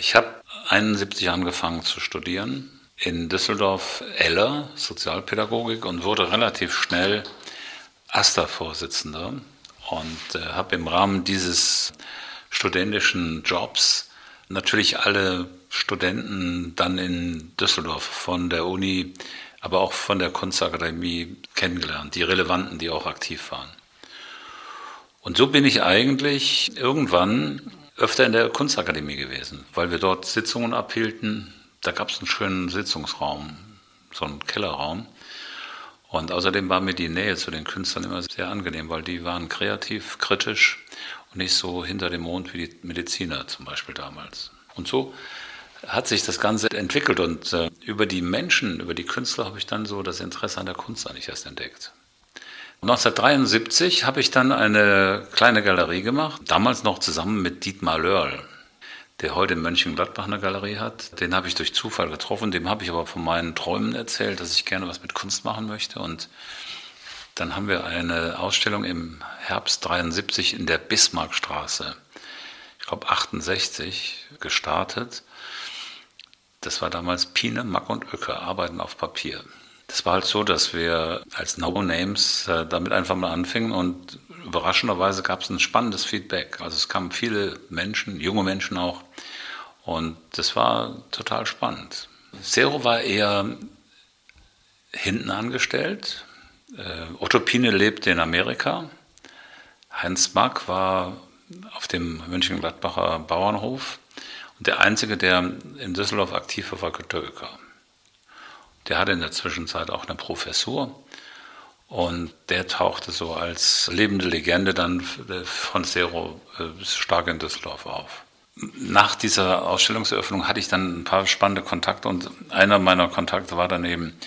Ich habe 71 angefangen zu studieren in Düsseldorf Eller Sozialpädagogik und wurde relativ schnell AStA-Vorsitzender und äh, habe im Rahmen dieses studentischen Jobs natürlich alle Studenten dann in Düsseldorf von der Uni, aber auch von der Kunstakademie kennengelernt, die relevanten, die auch aktiv waren. Und so bin ich eigentlich irgendwann öfter in der Kunstakademie gewesen, weil wir dort Sitzungen abhielten. Da gab es einen schönen Sitzungsraum, so einen Kellerraum. Und außerdem war mir die Nähe zu den Künstlern immer sehr angenehm, weil die waren kreativ, kritisch und nicht so hinter dem Mond wie die Mediziner zum Beispiel damals. Und so hat sich das Ganze entwickelt und äh, über die Menschen, über die Künstler habe ich dann so das Interesse an der Kunst eigentlich erst entdeckt. 1973 habe ich dann eine kleine Galerie gemacht, damals noch zusammen mit Dietmar Lörl, der heute in Mönchengladbach eine Galerie hat. Den habe ich durch Zufall getroffen, dem habe ich aber von meinen Träumen erzählt, dass ich gerne was mit Kunst machen möchte und dann haben wir eine Ausstellung im Herbst 73 in der Bismarckstraße, ich glaube 68, gestartet. Das war damals Pine, Mack und Öcker, Arbeiten auf Papier. Das war halt so, dass wir als No-Names äh, damit einfach mal anfingen und überraschenderweise gab es ein spannendes Feedback. Also es kamen viele Menschen, junge Menschen auch und das war total spannend. Zero war eher hinten angestellt. Äh, Otto Pine lebte in Amerika. Heinz Mack war auf dem Mönchengladbacher Bauernhof. Und der Einzige, der in Düsseldorf aktiv war, war Oecker. Der hatte in der Zwischenzeit auch eine Professur und der tauchte so als lebende Legende dann von Zero äh, stark in Düsseldorf auf. Nach dieser Ausstellungseröffnung hatte ich dann ein paar spannende Kontakte und einer meiner Kontakte war dann eben,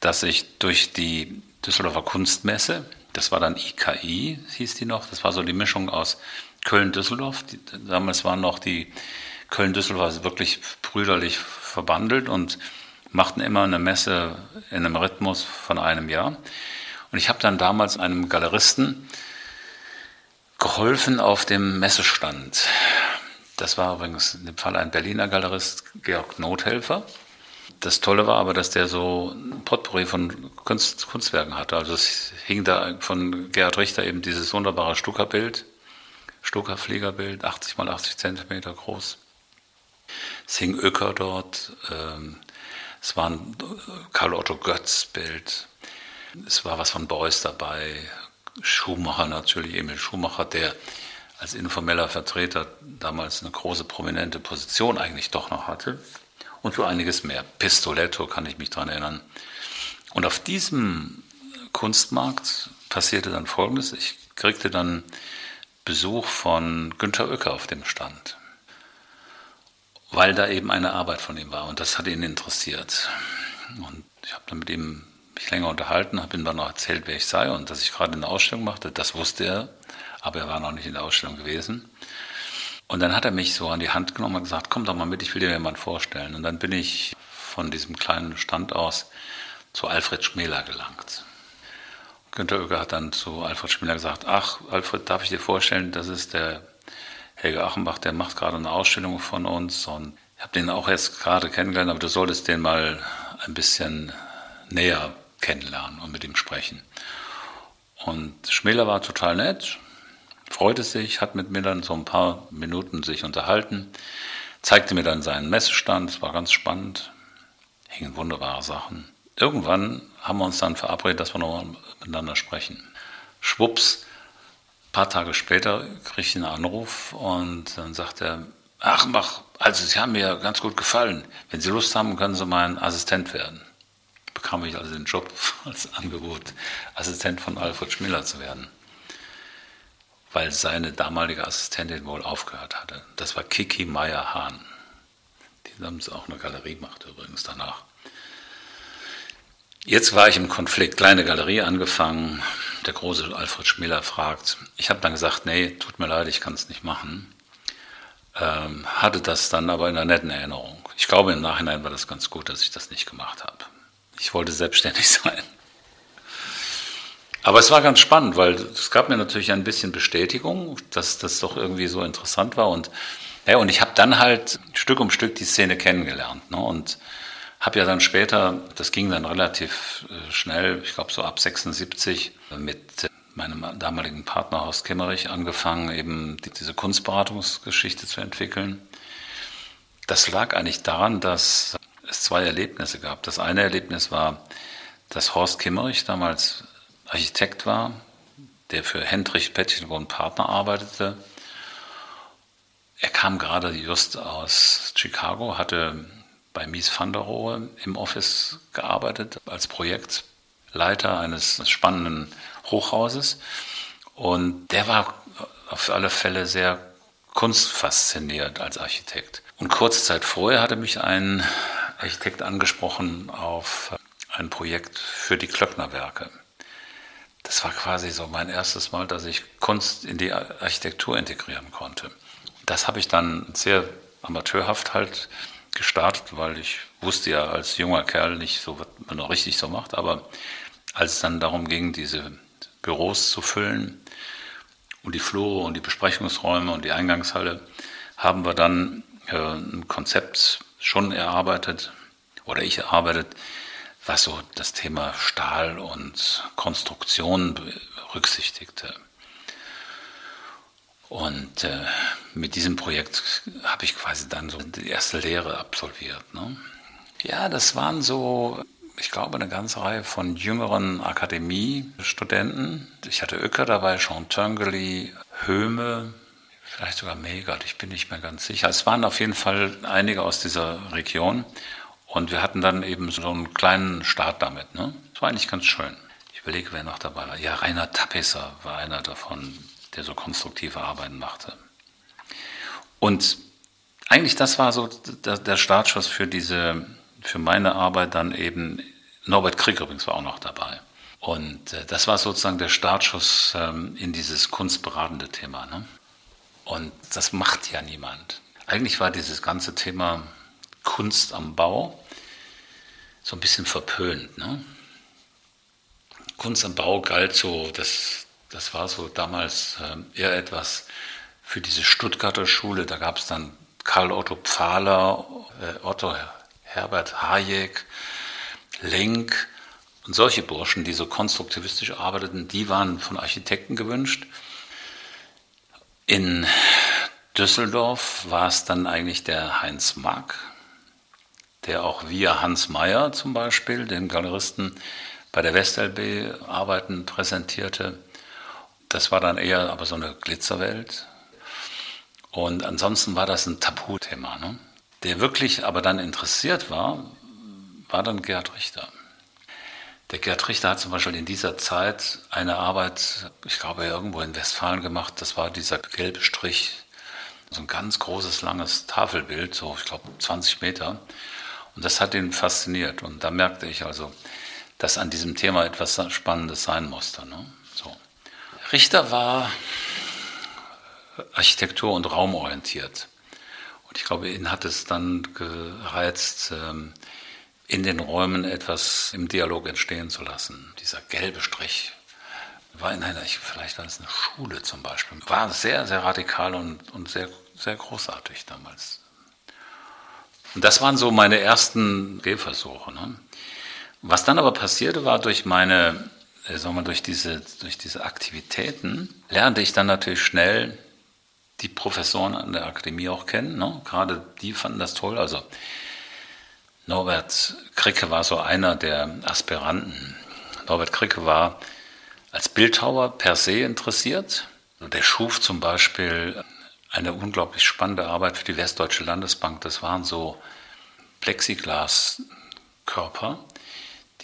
dass ich durch die Düsseldorfer Kunstmesse, das war dann IKI, hieß die noch, das war so die Mischung aus Köln-Düsseldorf. Damals waren noch die Köln-Düsseldorf wirklich brüderlich verbandelt und machten immer eine Messe in einem Rhythmus von einem Jahr. Und ich habe dann damals einem Galeristen geholfen auf dem Messestand. Das war übrigens in dem Fall ein Berliner Galerist, Georg Nothelfer. Das Tolle war aber, dass der so ein Potpourri von Kunst, Kunstwerken hatte. Also es hing da von Gerhard Richter eben dieses wunderbare Stuckerbild, Stuckerfliegerbild, 80 mal 80 Zentimeter groß. Es hing Öcker dort, ähm, es war ein Karl Otto Götz Bild. Es war was von Beuys dabei. Schumacher natürlich, Emil Schumacher, der als informeller Vertreter damals eine große prominente Position eigentlich doch noch hatte. Und so einiges mehr. Pistoletto kann ich mich daran erinnern. Und auf diesem Kunstmarkt passierte dann Folgendes. Ich kriegte dann Besuch von Günter Oecker auf dem Stand weil da eben eine Arbeit von ihm war und das hat ihn interessiert. Und ich habe dann mit ihm mich länger unterhalten, habe ihm dann noch erzählt, wer ich sei und dass ich gerade eine Ausstellung machte. Das wusste er, aber er war noch nicht in der Ausstellung gewesen. Und dann hat er mich so an die Hand genommen und gesagt, komm doch mal mit, ich will dir jemanden vorstellen. Und dann bin ich von diesem kleinen Stand aus zu Alfred Schmäler gelangt. Günter Oeger hat dann zu Alfred Schmäler gesagt, ach, Alfred, darf ich dir vorstellen, das ist der Helge Achenbach, der macht gerade eine Ausstellung von uns und ich habe den auch erst gerade kennengelernt, aber du solltest den mal ein bisschen näher kennenlernen und mit ihm sprechen. Und Schmäler war total nett, freute sich, hat mit mir dann so ein paar Minuten sich unterhalten, zeigte mir dann seinen Messestand, es war ganz spannend, hingen wunderbare Sachen. Irgendwann haben wir uns dann verabredet, dass wir nochmal miteinander sprechen. Schwupps, paar Tage später kriege ich einen Anruf und dann sagt er, ach, mach, also Sie haben mir ganz gut gefallen. Wenn Sie Lust haben, können Sie mein Assistent werden. Bekam ich also den Job als Angebot, Assistent von Alfred Schmiller zu werden. Weil seine damalige Assistentin wohl aufgehört hatte. Das war Kiki Meyer-Hahn. Die haben auch eine Galerie gemacht übrigens danach. Jetzt war ich im Konflikt, kleine Galerie angefangen. Der große Alfred Schmiller fragt. Ich habe dann gesagt, nee, tut mir leid, ich kann es nicht machen. Ähm, hatte das dann aber in einer netten Erinnerung. Ich glaube, im Nachhinein war das ganz gut, dass ich das nicht gemacht habe. Ich wollte selbstständig sein. Aber es war ganz spannend, weil es gab mir natürlich ein bisschen Bestätigung, dass das doch irgendwie so interessant war. Und Ja, und ich habe dann halt Stück um Stück die Szene kennengelernt. Ne? Und habe ja dann später, das ging dann relativ äh, schnell, ich glaube so ab 76, mit meinem damaligen Partner Horst Kimmerich angefangen, eben diese Kunstberatungsgeschichte zu entwickeln. Das lag eigentlich daran, dass es zwei Erlebnisse gab. Das eine Erlebnis war, dass Horst Kimmerich damals Architekt war, der für Hendrich Pettenborn Partner arbeitete. Er kam gerade just aus Chicago, hatte bei Mies van der Rohe im Office gearbeitet als Projektleiter eines spannenden Hochhauses. Und der war auf alle Fälle sehr kunstfasziniert als Architekt. Und kurze Zeit vorher hatte mich ein Architekt angesprochen auf ein Projekt für die Klöcknerwerke. Das war quasi so mein erstes Mal, dass ich Kunst in die Architektur integrieren konnte. Das habe ich dann sehr amateurhaft halt gestartet, weil ich wusste ja als junger Kerl nicht so, was man noch richtig so macht. Aber als es dann darum ging, diese Büros zu füllen und die Flure und die Besprechungsräume und die Eingangshalle, haben wir dann äh, ein Konzept schon erarbeitet oder ich erarbeitet, was so das Thema Stahl und Konstruktion berücksichtigte. Und äh, mit diesem Projekt habe ich quasi dann so die erste Lehre absolviert. Ne? Ja, das waren so, ich glaube, eine ganze Reihe von jüngeren Akademiestudenten. Ich hatte Öcker dabei, Sean Turngley, Höhme, vielleicht sogar Megert, ich bin nicht mehr ganz sicher. Es waren auf jeden Fall einige aus dieser Region. Und wir hatten dann eben so einen kleinen Start damit. Ne? Das war eigentlich ganz schön. Ich überlege, wer noch dabei war. Ja, Rainer Tappeser war einer davon der so konstruktive Arbeiten machte. Und eigentlich das war so der Startschuss für diese, für meine Arbeit dann eben, Norbert Krieg übrigens war auch noch dabei. Und äh, das war sozusagen der Startschuss ähm, in dieses kunstberatende Thema. Ne? Und das macht ja niemand. Eigentlich war dieses ganze Thema Kunst am Bau so ein bisschen verpönt. Ne? Kunst am Bau galt so, das, das war so damals äh, eher etwas für diese Stuttgarter Schule. Da gab es dann Karl Otto Pfahler, äh, Otto Herbert Hayek, Lenk und solche Burschen, die so konstruktivistisch arbeiteten, die waren von Architekten gewünscht. In Düsseldorf war es dann eigentlich der Heinz Mack, der auch via Hans Meyer zum Beispiel, den Galeristen, bei der WestLB Arbeiten präsentierte. Das war dann eher aber so eine Glitzerwelt. Und ansonsten war das ein Tabuthema. Ne? Der wirklich aber dann interessiert war, war dann Gerd Richter. Der Gerd Richter hat zum Beispiel in dieser Zeit eine Arbeit, ich glaube irgendwo in Westfalen gemacht, das war dieser gelbe Strich, so ein ganz großes, langes Tafelbild, so ich glaube 20 Meter. Und das hat ihn fasziniert. Und da merkte ich also, dass an diesem Thema etwas Spannendes sein musste. Ne? Richter war Architektur- und Raumorientiert. Und ich glaube, ihn hat es dann gereizt, ähm, in den Räumen etwas im Dialog entstehen zu lassen. Dieser gelbe Strich war in einer, vielleicht war es eine Schule zum Beispiel, war sehr, sehr radikal und, und sehr, sehr großartig damals. Und das waren so meine ersten Gehversuche. Ne? Was dann aber passierte, war durch meine sagen wir, durch diese, durch diese Aktivitäten lernte ich dann natürlich schnell die Professoren an der Akademie auch kennen. Ne? Gerade die fanden das toll. Also Norbert Kricke war so einer der Aspiranten. Norbert Kricke war als Bildhauer per se interessiert. Der schuf zum Beispiel eine unglaublich spannende Arbeit für die Westdeutsche Landesbank. Das waren so Plexiglaskörper,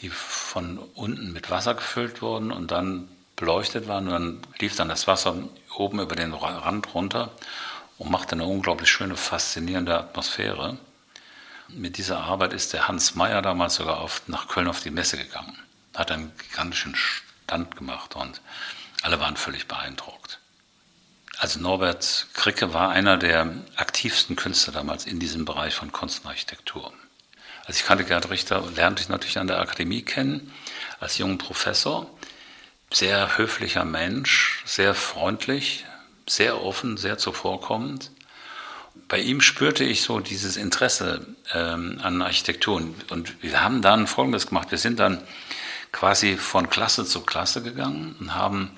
die von unten mit Wasser gefüllt wurden und dann beleuchtet waren. Und dann lief dann das Wasser oben über den Rand runter und machte eine unglaublich schöne, faszinierende Atmosphäre. Mit dieser Arbeit ist der Hans Meyer damals sogar oft nach Köln auf die Messe gegangen, hat einen gigantischen Stand gemacht und alle waren völlig beeindruckt. Also Norbert Kricke war einer der aktivsten Künstler damals in diesem Bereich von Kunst und Architektur. Also ich kannte Gerd Richter, lernte ich natürlich an der Akademie kennen, als jungen Professor. Sehr höflicher Mensch, sehr freundlich, sehr offen, sehr zuvorkommend. bei ihm spürte ich so dieses Interesse ähm, an Architektur. Und wir haben dann Folgendes gemacht. Wir sind dann quasi von Klasse zu Klasse gegangen und haben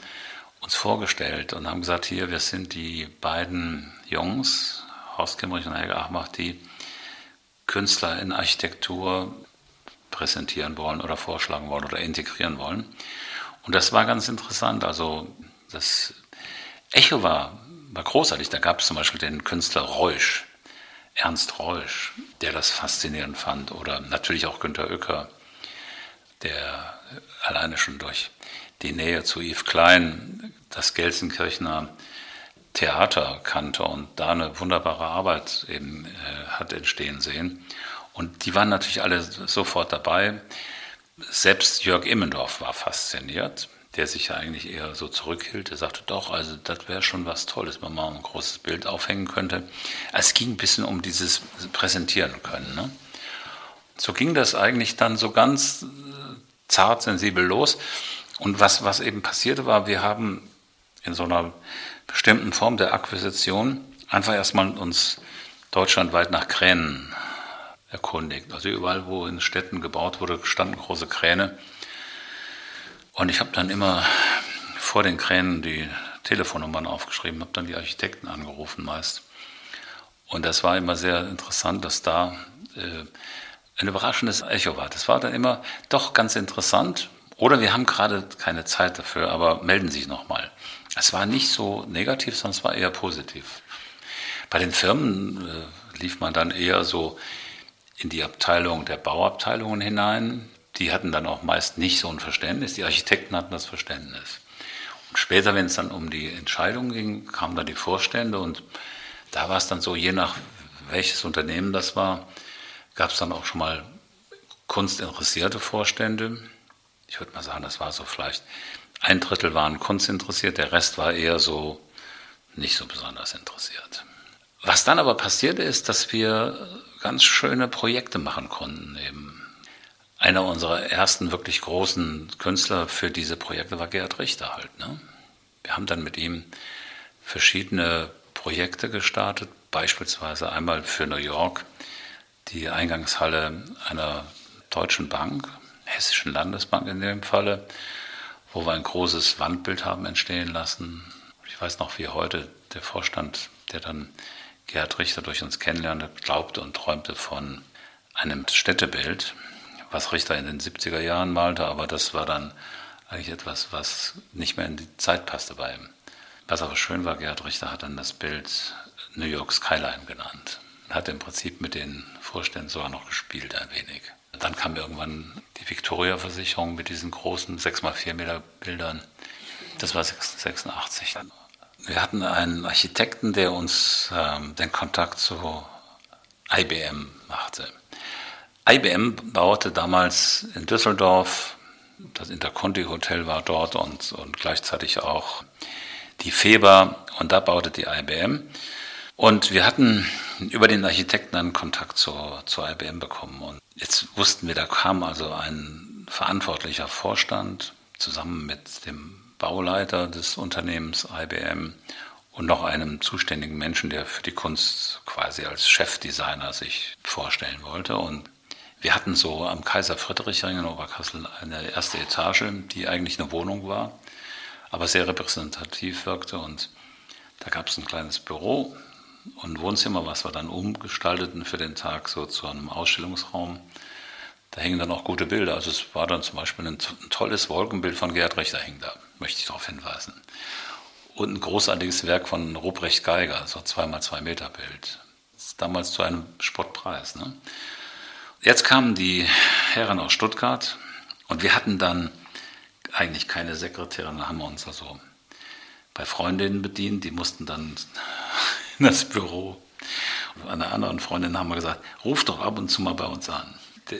uns vorgestellt und haben gesagt, hier, wir sind die beiden Jungs, Horst Kimmerich und Helge Achmach, die Künstler in Architektur präsentieren wollen oder vorschlagen wollen oder integrieren wollen. Und das war ganz interessant. Also das Echo war, war großartig. Da gab es zum Beispiel den Künstler Reusch, Ernst Reusch, der das faszinierend fand. Oder natürlich auch Günter Oecker, der alleine schon durch die Nähe zu Yves Klein das Gelsenkirchener Theater kannte und da eine wunderbare Arbeit eben äh, hat entstehen sehen. Und die waren natürlich alle sofort dabei. Selbst Jörg Immendorf war fasziniert, der sich ja eigentlich eher so zurückhielt. Er sagte, doch, also das wäre schon was Tolles, wenn man mal ein großes Bild aufhängen könnte. Es ging ein bisschen um dieses Präsentieren können. Ne? So ging das eigentlich dann so ganz äh, zart, sensibel los. Und was, was eben passierte war, wir haben in so einer bestimmten Form der Akquisition einfach erstmal uns deutschlandweit nach Kränen erkundigt. Also überall, wo in Städten gebaut wurde, standen große Kräne. Und ich habe dann immer vor den Kränen die Telefonnummern aufgeschrieben, habe dann die Architekten angerufen meist. Und das war immer sehr interessant, dass da äh, ein überraschendes Echo war. Das war dann immer doch ganz interessant. Oder wir haben gerade keine Zeit dafür, aber melden Sie sich nochmal. Es war nicht so negativ, sondern es war eher positiv. Bei den Firmen äh, lief man dann eher so in die Abteilung der Bauabteilungen hinein. Die hatten dann auch meist nicht so ein Verständnis. Die Architekten hatten das Verständnis. Und später, wenn es dann um die Entscheidung ging, kamen dann die Vorstände und da war es dann so, je nach welches Unternehmen das war, gab es dann auch schon mal kunstinteressierte Vorstände. Ich würde mal sagen, das war so vielleicht ein Drittel waren kunstinteressiert, der Rest war eher so nicht so besonders interessiert. Was dann aber passierte ist, dass wir ganz schöne Projekte machen konnten. Eben einer unserer ersten wirklich großen Künstler für diese Projekte war Gerhard Richter halt. Ne? Wir haben dann mit ihm verschiedene Projekte gestartet, beispielsweise einmal für New York die Eingangshalle einer deutschen Bank, Hessischen Landesbank in dem Falle, wo wir ein großes Wandbild haben entstehen lassen. Ich weiß noch, wie heute der Vorstand, der dann Gerhard Richter durch uns kennenlernte, glaubte und träumte von einem Städtebild, was Richter in den 70er Jahren malte, aber das war dann eigentlich etwas, was nicht mehr in die Zeit passte bei ihm. Was aber schön war, Gerhard Richter hat dann das Bild New York Skyline genannt. Hat im Prinzip mit den Vorständen sogar noch gespielt ein wenig. Dann kam irgendwann die Victoria-Versicherung mit diesen großen 6x4 Meter Bildern. Das war 86. Wir hatten einen Architekten, der uns ähm, den Kontakt zu IBM machte. IBM baute damals in Düsseldorf, das Interconti Hotel war dort und, und gleichzeitig auch die Feber und da baute die IBM. Und wir hatten über den Architekten einen Kontakt zur, zur IBM bekommen. Und jetzt wussten wir, da kam also ein verantwortlicher Vorstand zusammen mit dem Bauleiter des Unternehmens IBM und noch einem zuständigen Menschen, der für die Kunst quasi als Chefdesigner sich vorstellen wollte. Und wir hatten so am Kaiser Friedrichring in Oberkassel eine erste Etage, die eigentlich eine Wohnung war, aber sehr repräsentativ wirkte. Und da gab es ein kleines Büro und Wohnzimmer, was wir dann umgestalteten für den Tag so zu einem Ausstellungsraum. Da hingen dann auch gute Bilder. Also es war dann zum Beispiel ein, ein tolles Wolkenbild von Gerd Richter hing da, möchte ich darauf hinweisen. Und ein großartiges Werk von Ruprecht Geiger, so 2x2 Meter Bild. Damals zu einem Spottpreis. Ne? Jetzt kamen die Herren aus Stuttgart und wir hatten dann eigentlich keine Sekretärin, da haben wir uns also bei Freundinnen bedient, die mussten dann das Büro. Und einer anderen Freundin haben wir gesagt, ruf doch ab und zu mal bei uns an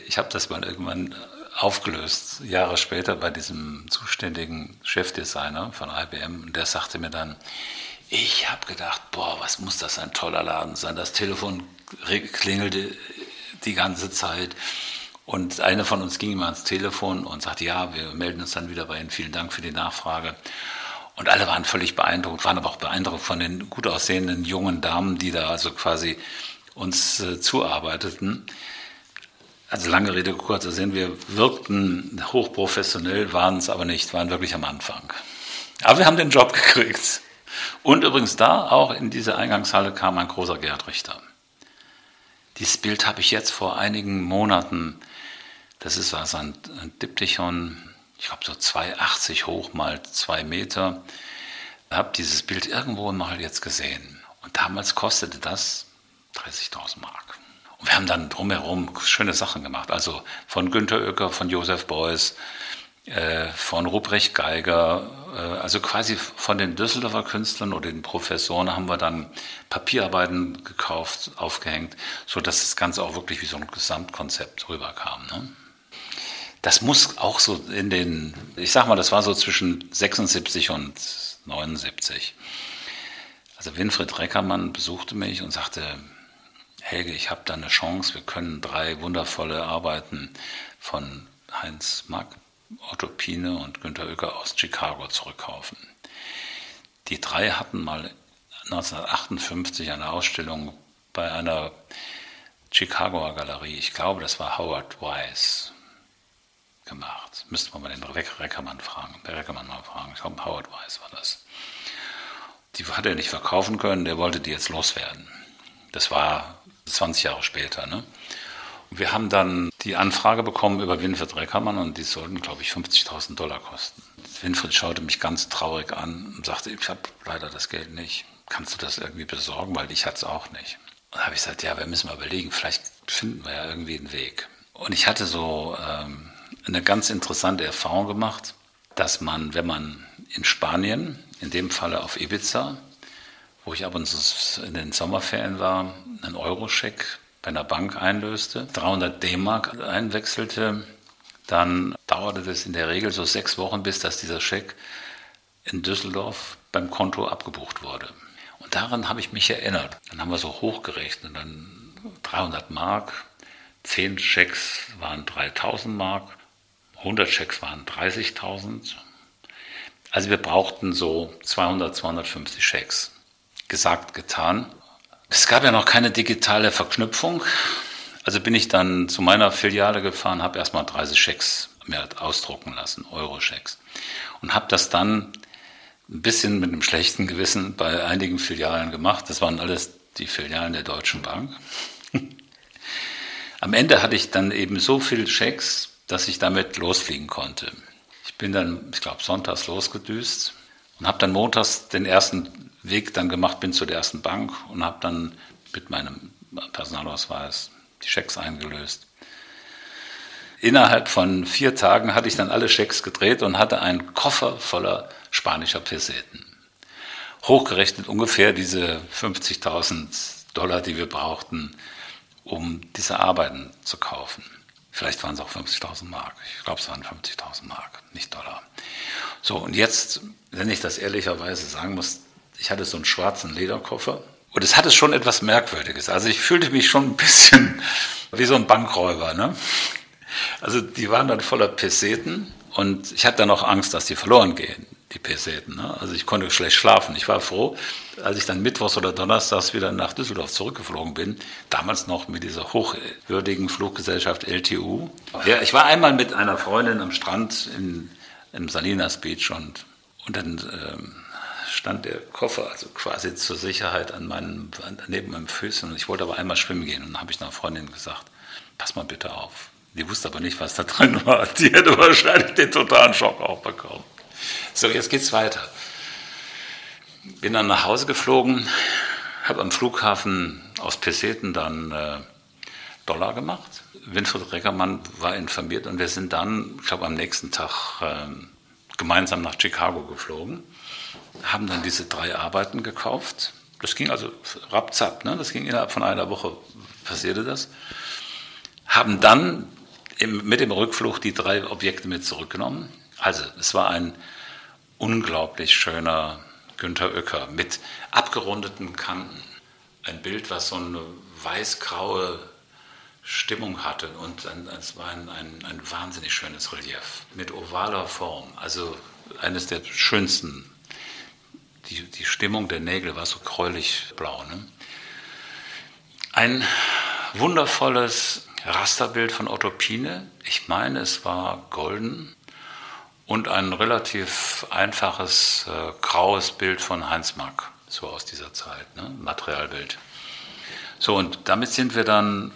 ich habe das mal irgendwann aufgelöst, Jahre später bei diesem zuständigen Chefdesigner von IBM. Und der sagte mir dann, ich habe gedacht, boah, was muss das ein toller Laden sein. Das Telefon klingelte die ganze Zeit. Und einer von uns ging immer ans Telefon und sagte, ja, wir melden uns dann wieder bei Ihnen. Vielen Dank für die Nachfrage. Und alle waren völlig beeindruckt, waren aber auch beeindruckt von den gut aussehenden jungen Damen, die da also quasi uns äh, zuarbeiteten. Also lange Rede, kurzer Sinn, wir wirkten hochprofessionell, waren es aber nicht, waren wirklich am Anfang. Aber wir haben den Job gekriegt. Und übrigens da, auch in diese Eingangshalle kam ein großer Gerhard Richter. Dieses Bild habe ich jetzt vor einigen Monaten, das ist was ein, ein Diptychon, ich glaube so 2,80 hoch mal 2 Meter, habe dieses Bild irgendwo mal jetzt gesehen. Und damals kostete das 30.000 Mark. Und wir haben dann drumherum schöne Sachen gemacht. Also von Günter Oecker, von Josef Beuys, äh, von Ruprecht Geiger, äh, also quasi von den Düsseldorfer Künstlern oder den Professoren haben wir dann Papierarbeiten gekauft, aufgehängt, sodass das Ganze auch wirklich wie so ein Gesamtkonzept rüberkam. Ne? Das muss auch so in den, ich sag mal, das war so zwischen 76 und 79. Also Winfried Reckermann besuchte mich und sagte, Helge, ich habe da eine Chance, wir können drei wundervolle Arbeiten von Heinz Mack Otto Pine und Günter Oecker aus Chicago zurückkaufen. Die drei hatten mal 1958 eine Ausstellung bei einer Chicagoer Galerie, ich glaube, das war Howard Wise, gemacht. Müsste man mal den Reckermann fragen, der Reckermann mal fragen. Ich glaube, Howard Wise war das. Die hat er nicht verkaufen können, der wollte die jetzt loswerden. Das war 20 Jahre später. Ne? Wir haben dann die Anfrage bekommen über Winfried Reckermann und die sollten, glaube ich, 50.000 Dollar kosten. Winfried schaute mich ganz traurig an und sagte, ich habe leider das Geld nicht. Kannst du das irgendwie besorgen, weil ich hatte es auch nicht. Und da habe ich gesagt, ja, wir müssen mal überlegen, vielleicht finden wir ja irgendwie einen Weg. Und ich hatte so ähm, eine ganz interessante Erfahrung gemacht, dass man, wenn man in Spanien, in dem Falle auf Ibiza, wo ich ab und zu in den Sommerferien war, einen Euroscheck bei einer Bank einlöste, 300 D-Mark einwechselte, dann dauerte das in der Regel so sechs Wochen, bis dass dieser Scheck in Düsseldorf beim Konto abgebucht wurde. Und daran habe ich mich erinnert. Dann haben wir so hochgerechnet, dann 300 Mark, 10 Schecks waren 3000 Mark, 100 Schecks waren 30.000. Also wir brauchten so 200, 250 Schecks. Gesagt, getan. Es gab ja noch keine digitale Verknüpfung. Also bin ich dann zu meiner Filiale gefahren, habe erstmal 30 Schecks mir ausdrucken lassen, Euro-Schecks. Und habe das dann ein bisschen mit einem schlechten Gewissen bei einigen Filialen gemacht. Das waren alles die Filialen der Deutschen Bank. Am Ende hatte ich dann eben so viele Schecks, dass ich damit losfliegen konnte. Ich bin dann, ich glaube, sonntags losgedüst und habe dann montags den ersten Weg dann gemacht, bin zu der ersten Bank und habe dann mit meinem Personalausweis die Schecks eingelöst. Innerhalb von vier Tagen hatte ich dann alle Schecks gedreht und hatte einen Koffer voller spanischer Peseten. Hochgerechnet ungefähr diese 50.000 Dollar, die wir brauchten, um diese Arbeiten zu kaufen. Vielleicht waren es auch 50.000 Mark. Ich glaube, es waren 50.000 Mark, nicht Dollar. So, und jetzt, wenn ich das ehrlicherweise sagen muss, ich hatte so einen schwarzen Lederkoffer und es hatte schon etwas Merkwürdiges. Also ich fühlte mich schon ein bisschen wie so ein Bankräuber. Ne? Also die waren dann voller Peseten und ich hatte dann auch Angst, dass die verloren gehen, die Peseten. Ne? Also ich konnte schlecht schlafen. Ich war froh, als ich dann mittwochs oder donnerstags wieder nach Düsseldorf zurückgeflogen bin, damals noch mit dieser hochwürdigen Fluggesellschaft LTU. Ja, ich war einmal mit einer Freundin am Strand in, im Salinas Beach und, und dann... Ähm, stand der Koffer also quasi zur Sicherheit an meinem, neben meinem Füßen. Und ich wollte aber einmal schwimmen gehen. Und dann habe ich einer Freundin gesagt, pass mal bitte auf. Die wusste aber nicht, was da drin war. Die hätte wahrscheinlich den totalen Schock auch bekommen. So, jetzt geht's weiter. Bin dann nach Hause geflogen, habe am Flughafen aus Peseten dann äh, Dollar gemacht. Winfried Reckermann war informiert und wir sind dann, ich glaube, am nächsten Tag äh, gemeinsam nach Chicago geflogen haben dann diese drei Arbeiten gekauft. Das ging also rapzapp, ne? das ging innerhalb von einer Woche, passierte das. Haben dann im, mit dem Rückflug die drei Objekte mit zurückgenommen. Also es war ein unglaublich schöner Günter Oecker mit abgerundeten Kanten. Ein Bild, was so eine weiß-graue Stimmung hatte und es war ein, ein, ein wahnsinnig schönes Relief mit ovaler Form. Also eines der schönsten die, die Stimmung der Nägel war so gräulich blau. Ne? Ein wundervolles Rasterbild von Otto Pine. Ich meine, es war golden. Und ein relativ einfaches äh, graues Bild von Heinz Mack, so aus dieser Zeit, ne? Materialbild. So, und damit sind wir dann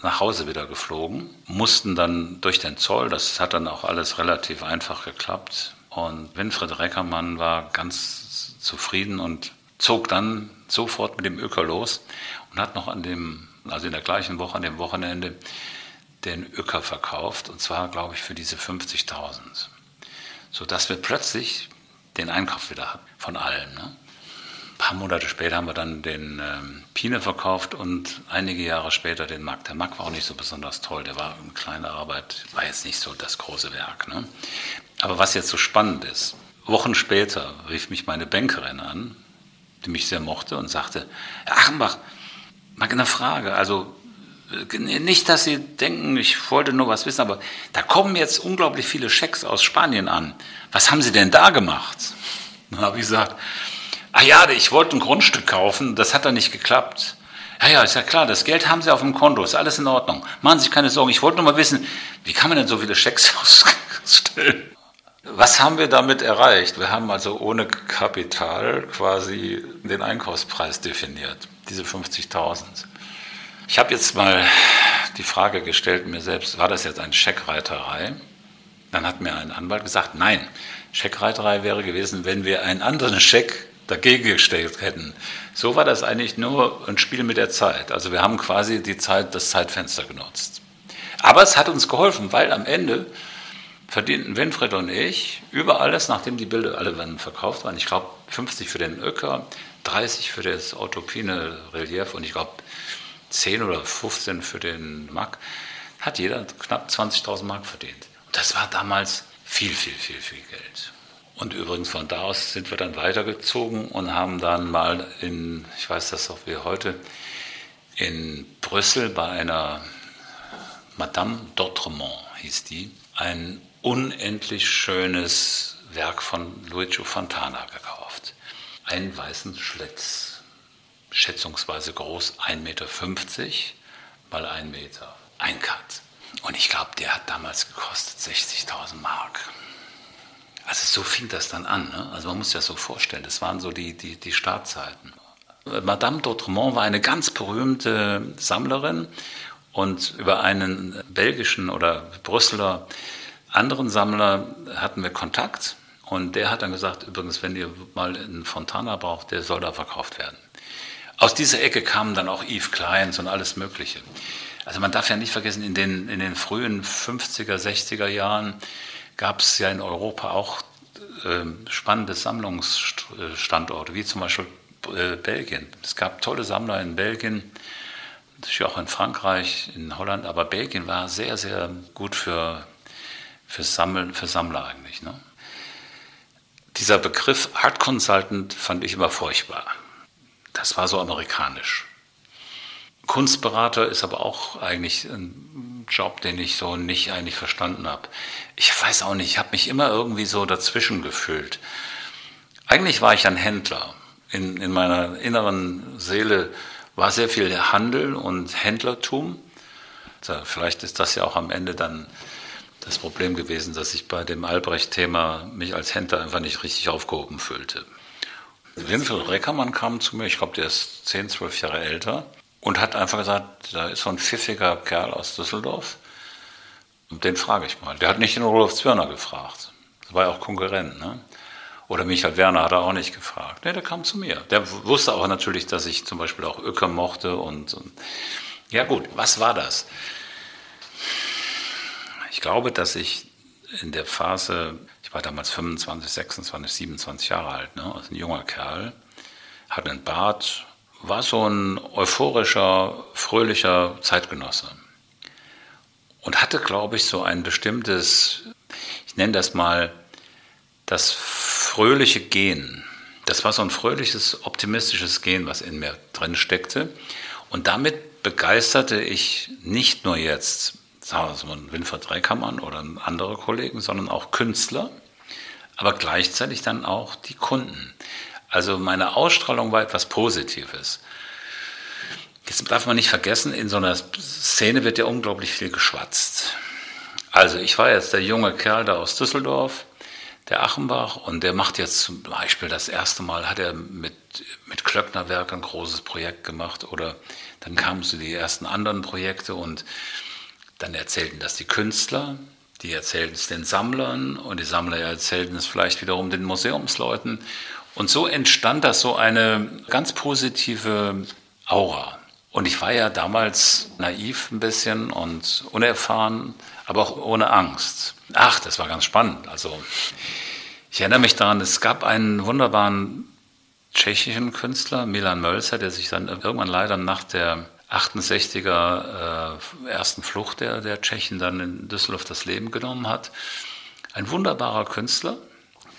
nach Hause wieder geflogen, mussten dann durch den Zoll, das hat dann auch alles relativ einfach geklappt. Und Winfried Reckermann war ganz zufrieden und zog dann sofort mit dem Öker los und hat noch an dem, also in der gleichen Woche, an dem Wochenende, den Öker verkauft. Und zwar, glaube ich, für diese 50.000. Sodass wir plötzlich den Einkauf wieder hatten von allen. Ne? paar Monate später haben wir dann den ähm, Pine verkauft und einige Jahre später den Mack. Der Mack war auch nicht so besonders toll, der war eine kleine Arbeit, war jetzt nicht so das große Werk. Ne? Aber was jetzt so spannend ist, Wochen später rief mich meine Bankerin an, die mich sehr mochte und sagte, Herr Achenbach, mal eine Frage, also nicht, dass Sie denken, ich wollte nur was wissen, aber da kommen jetzt unglaublich viele Schecks aus Spanien an. Was haben Sie denn da gemacht? Dann habe ich gesagt, Ah ja, ich wollte ein Grundstück kaufen, das hat dann nicht geklappt. Ja, ja, ist ja klar, das Geld haben Sie auf dem Konto, ist alles in Ordnung. Machen Sie sich keine Sorgen. Ich wollte nur mal wissen, wie kann man denn so viele Schecks ausstellen? Was haben wir damit erreicht? Wir haben also ohne Kapital quasi den Einkaufspreis definiert, diese 50.000. Ich habe jetzt mal die Frage gestellt mir selbst, war das jetzt eine Scheckreiterei? Dann hat mir ein Anwalt gesagt, nein, Scheckreiterei wäre gewesen, wenn wir einen anderen Scheck dagegen gestellt hätten. So war das eigentlich nur ein Spiel mit der Zeit. Also wir haben quasi die Zeit, das Zeitfenster genutzt. Aber es hat uns geholfen, weil am Ende verdienten Winfried und ich über alles, nachdem die Bilder alle verkauft waren, ich glaube 50 für den Öcker, 30 für das Autopine Relief und ich glaube 10 oder 15 für den Mack, hat jeder knapp 20.000 Mark verdient. Das war damals viel, viel, viel, viel Geld. Und übrigens von da aus sind wir dann weitergezogen und haben dann mal in, ich weiß das auch wie heute, in Brüssel bei einer Madame d'Autremont hieß die, ein unendlich schönes Werk von Luigi Fontana gekauft. Einen weißen Schlitz, schätzungsweise groß 1,50 Meter mal 1 Meter, ein Cut. Und ich glaube, der hat damals gekostet 60.000 Mark. Also so fing das dann an. Ne? Also man muss sich das so vorstellen, das waren so die, die, die Startzeiten. Madame d'Autremont war eine ganz berühmte Sammlerin und über einen belgischen oder Brüsseler anderen Sammler hatten wir Kontakt und der hat dann gesagt, übrigens, wenn ihr mal einen Fontana braucht, der soll da verkauft werden. Aus dieser Ecke kamen dann auch Yves Kleins und alles Mögliche. Also man darf ja nicht vergessen, in den, in den frühen 50er, 60er Jahren gab es ja in Europa auch äh, spannende Sammlungsstandorte, wie zum Beispiel äh, Belgien. Es gab tolle Sammler in Belgien, natürlich auch in Frankreich, in Holland, aber Belgien war sehr, sehr gut für, für, Sammeln, für Sammler eigentlich. Ne? Dieser Begriff Art Consultant fand ich immer furchtbar. Das war so amerikanisch. Kunstberater ist aber auch eigentlich ein Job, den ich so nicht eigentlich verstanden habe. Ich weiß auch nicht, ich habe mich immer irgendwie so dazwischen gefühlt. Eigentlich war ich ein Händler. In, in meiner inneren Seele war sehr viel Handel und Händlertum. Vielleicht ist das ja auch am Ende dann das Problem gewesen, dass ich bei dem Albrecht-Thema mich als Händler einfach nicht richtig aufgehoben fühlte. Winfried Reckermann kam zu mir, ich glaube, der ist 10, 12 Jahre älter und hat einfach gesagt, da ist so ein pfiffiger Kerl aus Düsseldorf, und den frage ich mal. Der hat nicht den Rudolf Zwirner gefragt. Das war ja auch Konkurrent, ne? Oder Michael Werner hat er auch nicht gefragt. Ne, der kam zu mir. Der wusste auch natürlich, dass ich zum Beispiel auch Öcker mochte und, und ja gut, was war das? Ich glaube, dass ich in der Phase, war damals 25, 26, 27 Jahre alt, ne? also ein junger Kerl, hatte einen Bart, war so ein euphorischer, fröhlicher Zeitgenosse. Und hatte, glaube ich, so ein bestimmtes, ich nenne das mal das fröhliche Gen. Das war so ein fröhliches, optimistisches Gen, was in mir drin steckte. Und damit begeisterte ich nicht nur jetzt, sagen wir mal, Winfried Dreikammann oder andere Kollegen, sondern auch Künstler, aber gleichzeitig dann auch die Kunden. Also meine Ausstrahlung war etwas Positives. Jetzt darf man nicht vergessen, in so einer Szene wird ja unglaublich viel geschwatzt. Also ich war jetzt der junge Kerl da aus Düsseldorf, der Achenbach, und der macht jetzt zum Beispiel das erste Mal, hat er mit, mit Klöcknerwerk ein großes Projekt gemacht oder dann kamen so die ersten anderen Projekte und dann erzählten das die Künstler, die erzählten es den Sammlern und die Sammler erzählten es vielleicht wiederum den Museumsleuten. Und so entstand das so eine ganz positive Aura. Und ich war ja damals naiv ein bisschen und unerfahren, aber auch ohne Angst. Ach, das war ganz spannend. Also ich erinnere mich daran, es gab einen wunderbaren tschechischen Künstler, Milan Mölzer, der sich dann irgendwann leider nach der 68er äh, ersten Flucht der, der Tschechen dann in Düsseldorf das Leben genommen hat. Ein wunderbarer Künstler,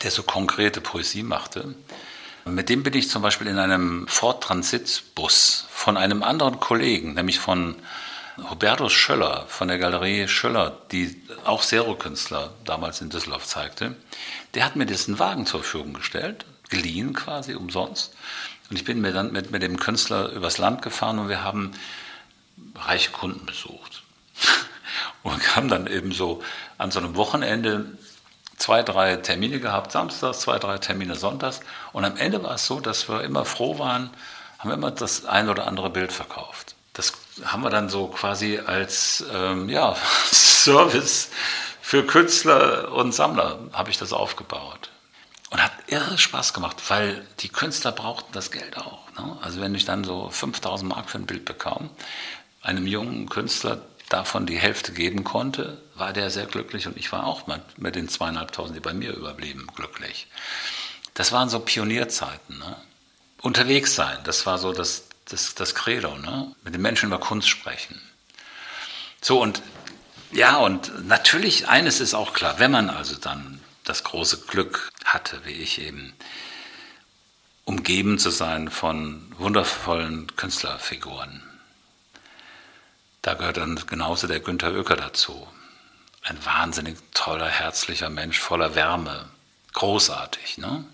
der so konkrete Poesie machte. Mit dem bin ich zum Beispiel in einem Ford Transitbus von einem anderen Kollegen, nämlich von Hubertus Schöller von der Galerie Schöller, die auch Zero-Künstler damals in Düsseldorf zeigte. Der hat mir diesen Wagen zur Verfügung gestellt, geliehen quasi umsonst. Und ich bin mir dann mit, mit dem Künstler übers Land gefahren und wir haben reiche Kunden besucht. Und haben dann eben so an so einem Wochenende zwei, drei Termine gehabt, samstags, zwei, drei Termine sonntags. Und am Ende war es so, dass wir immer froh waren, haben wir immer das ein oder andere Bild verkauft. Das haben wir dann so quasi als ähm, ja, Service für Künstler und Sammler habe ich das aufgebaut. Und hat irre Spaß gemacht, weil die Künstler brauchten das Geld auch. Ne? Also wenn ich dann so 5000 Mark für ein Bild bekam, einem jungen Künstler davon die Hälfte geben konnte, war der sehr glücklich und ich war auch mit den zweieinhalbtausend, die bei mir überblieben, glücklich. Das waren so Pionierzeiten. Ne? Unterwegs sein, das war so das, das, das Credo. Ne? Mit den Menschen über Kunst sprechen. So und ja, und natürlich eines ist auch klar, wenn man also dann das große Glück hatte, wie ich eben, umgeben zu sein von wundervollen Künstlerfiguren. Da gehört dann genauso der Günter Oecker dazu. Ein wahnsinnig toller, herzlicher Mensch, voller Wärme. Großartig, ne?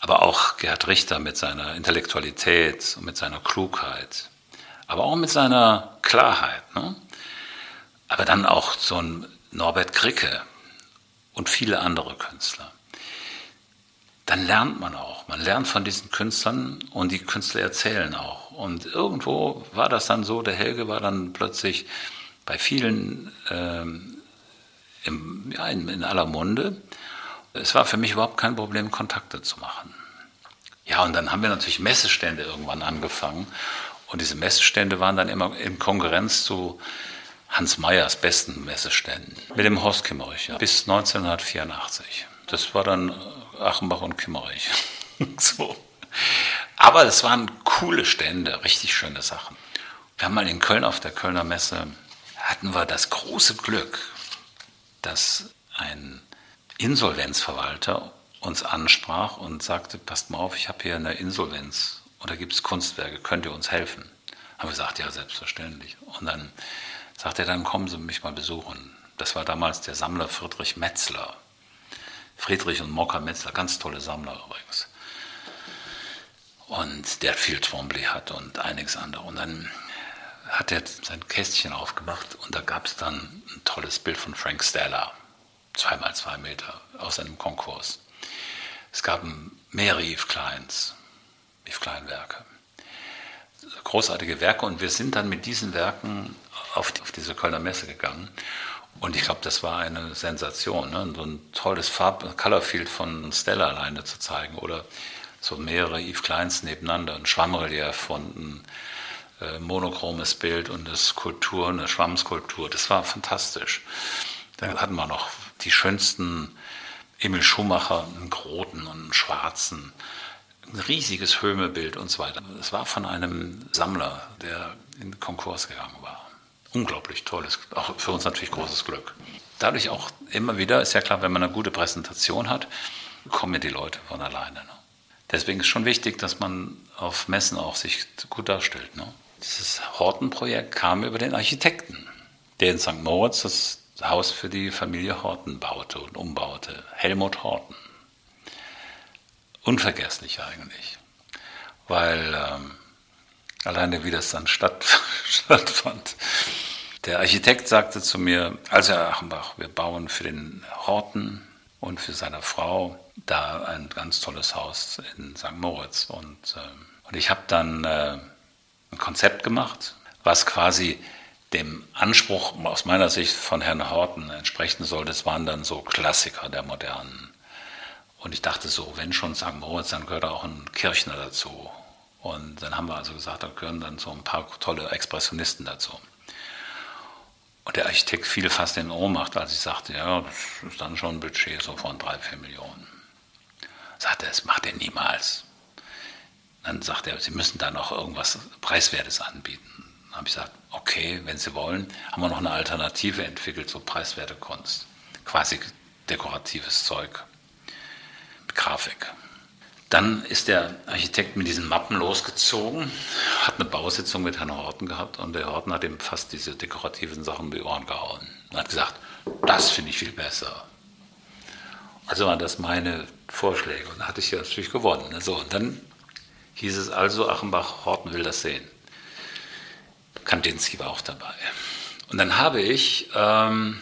Aber auch Gerhard Richter mit seiner Intellektualität und mit seiner Klugheit. Aber auch mit seiner Klarheit, ne? Aber dann auch so ein Norbert Kricke, und viele andere Künstler. Dann lernt man auch. Man lernt von diesen Künstlern und die Künstler erzählen auch. Und irgendwo war das dann so, der Helge war dann plötzlich bei vielen ähm, im, ja, in, in aller Munde. Es war für mich überhaupt kein Problem, Kontakte zu machen. Ja, und dann haben wir natürlich Messestände irgendwann angefangen. Und diese Messestände waren dann immer in Konkurrenz zu Hans Meyers besten Messeständen mit dem Horst Kimmerich ja, bis 1984. Das war dann Achenbach und Kimmerich. so. Aber es waren coole Stände, richtig schöne Sachen. Wir haben mal in Köln auf der Kölner Messe, hatten wir das große Glück, dass ein Insolvenzverwalter uns ansprach und sagte, passt mal auf, ich habe hier eine Insolvenz da gibt es Kunstwerke, könnt ihr uns helfen? Haben wir gesagt, ja, selbstverständlich. Und dann sagt er, dann kommen Sie mich mal besuchen. Das war damals der Sammler Friedrich Metzler. Friedrich und Mocker Metzler, ganz tolle Sammler übrigens. Und der viel Twombly hat und einiges andere. Und dann hat er sein Kästchen aufgemacht und da gab es dann ein tolles Bild von Frank Stella, zweimal zwei Meter, aus einem Konkurs. Es gab mehrere Yves Kleins, Yves Kleinwerke. Großartige Werke und wir sind dann mit diesen Werken auf, die, auf diese Kölner Messe gegangen. Und ich glaube, das war eine Sensation, ne? so ein tolles Farb Colorfield von Stella alleine zu zeigen oder so mehrere Yves Kleins nebeneinander, ein Schwammrelief von ein äh, monochromes Bild und eine Skulptur, eine Schwammskulptur. Das war fantastisch. Dann hatten wir noch die schönsten Emil Schumacher, einen roten und einen schwarzen, ein riesiges Höhmebild und so weiter. Es war von einem Sammler, der in den Konkurs gegangen war unglaublich tolles, auch für uns natürlich großes Glück. Dadurch auch immer wieder, ist ja klar, wenn man eine gute Präsentation hat, kommen ja die Leute von alleine. Ne? Deswegen ist schon wichtig, dass man auf Messen auch sich gut darstellt. Ne? Dieses Hortenprojekt kam über den Architekten, der in St. Moritz das Haus für die Familie Horten baute und umbaute. Helmut Horten. unvergesslich eigentlich, weil ähm, alleine wie das dann statt, stattfand. Der Architekt sagte zu mir, also Herr Achenbach, wir bauen für den Horten und für seine Frau da ein ganz tolles Haus in St. Moritz. Und, äh, und ich habe dann äh, ein Konzept gemacht, was quasi dem Anspruch aus meiner Sicht von Herrn Horten entsprechen soll. Das waren dann so Klassiker der Modernen. Und ich dachte so, wenn schon St. Moritz, dann gehört auch ein Kirchner dazu. Und dann haben wir also gesagt, da gehören dann so ein paar tolle Expressionisten dazu. Und der Architekt fiel fast in Ohnmacht, als ich sagte, ja, das ist dann schon ein Budget so von drei, vier Millionen. Sagte das macht er niemals. Dann sagte er, Sie müssen da noch irgendwas Preiswertes anbieten. Dann habe ich gesagt, okay, wenn Sie wollen, haben wir noch eine Alternative entwickelt, so preiswerte Kunst. Quasi dekoratives Zeug. Mit Grafik. Dann ist der Architekt mit diesen Mappen losgezogen, hat eine Bausitzung mit Herrn Horten gehabt und der Horten hat ihm fast diese dekorativen Sachen um die Ohren gehauen. Und hat gesagt, das finde ich viel besser. Also waren das meine Vorschläge und da hatte ich ja natürlich gewonnen. Ne? So, und dann hieß es also, Achenbach, Horten will das sehen. Kandinsky war auch dabei. Und dann habe ich ähm,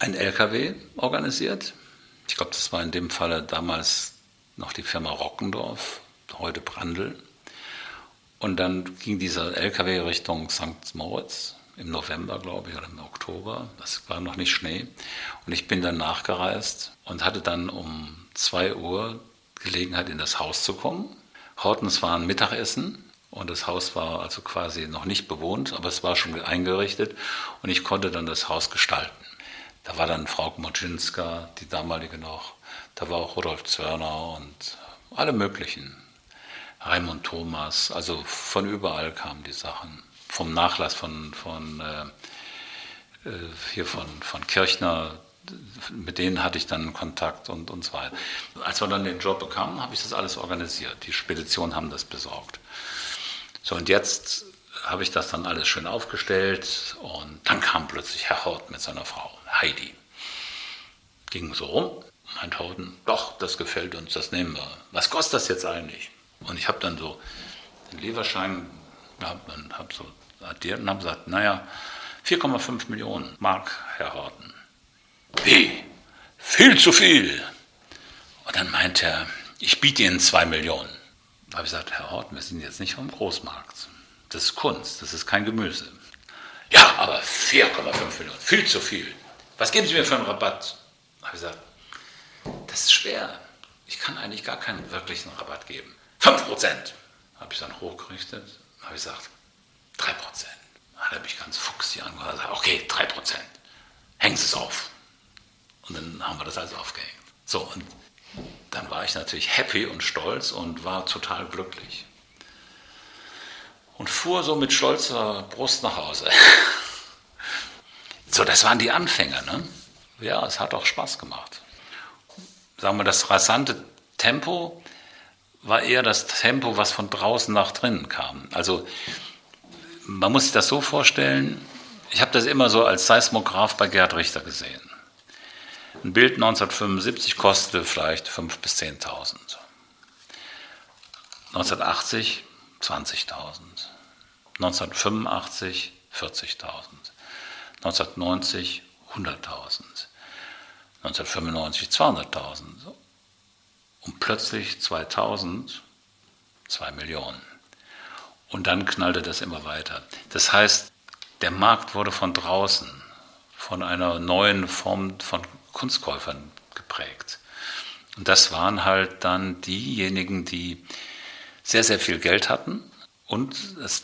ein LKW organisiert. Ich glaube, das war in dem Falle damals noch die Firma Rockendorf, heute Brandl. Und dann ging dieser LKW Richtung St. Moritz im November, glaube ich, oder im Oktober. Das war noch nicht Schnee. Und ich bin dann nachgereist und hatte dann um 2 Uhr Gelegenheit, in das Haus zu kommen. Hortens war ein Mittagessen und das Haus war also quasi noch nicht bewohnt, aber es war schon eingerichtet und ich konnte dann das Haus gestalten. Da war dann Frau Moczynska, die damalige noch, da war auch Rudolf Zörner und alle möglichen. Raimund Thomas, also von überall kamen die Sachen. Vom Nachlass von, von äh, äh, hier von, von Kirchner, mit denen hatte ich dann Kontakt und, und so weiter. Als wir dann den Job bekamen, habe ich das alles organisiert. Die Speditionen haben das besorgt. So, und jetzt habe ich das dann alles schön aufgestellt und dann kam plötzlich Herr Hort mit seiner Frau, Heidi. Ging so rum meint Houghton, doch, das gefällt uns, das nehmen wir. Was kostet das jetzt eigentlich? Und ich habe dann so den Lieferschein, habe hab so addiert und habe gesagt, naja, 4,5 Millionen Mark, Herr Horten. Wie? Viel zu viel. Und dann meint er, ich biete Ihnen 2 Millionen. Da habe ich gesagt, Herr Horten, wir sind jetzt nicht vom Großmarkt. Das ist Kunst, das ist kein Gemüse. Ja, aber 4,5 Millionen, viel zu viel. Was geben Sie mir für einen Rabatt? Da habe ich gesagt, ist schwer. Ich kann eigentlich gar keinen wirklichen Rabatt geben. 5% habe ich dann hochgerichtet, habe ich gesagt, 3%. Dann hat er mich ganz fuchsig angehört gesagt, okay, 3%. Hängen Sie es auf. Und dann haben wir das also aufgehängt. So, und dann war ich natürlich happy und stolz und war total glücklich. Und fuhr so mit stolzer Brust nach Hause. so, das waren die Anfänge. Ne? Ja, es hat auch Spaß gemacht sagen wir, das rasante Tempo war eher das Tempo, was von draußen nach drinnen kam. Also man muss sich das so vorstellen, ich habe das immer so als Seismograph bei Gerd Richter gesehen. Ein Bild 1975 kostete vielleicht 5.000 bis 10.000. 1980 20.000. 1985 40.000. 1990 100.000. 1995 200.000 und plötzlich 2000 2 Millionen. Und dann knallte das immer weiter. Das heißt, der Markt wurde von draußen, von einer neuen Form von Kunstkäufern geprägt. Und das waren halt dann diejenigen, die sehr, sehr viel Geld hatten und es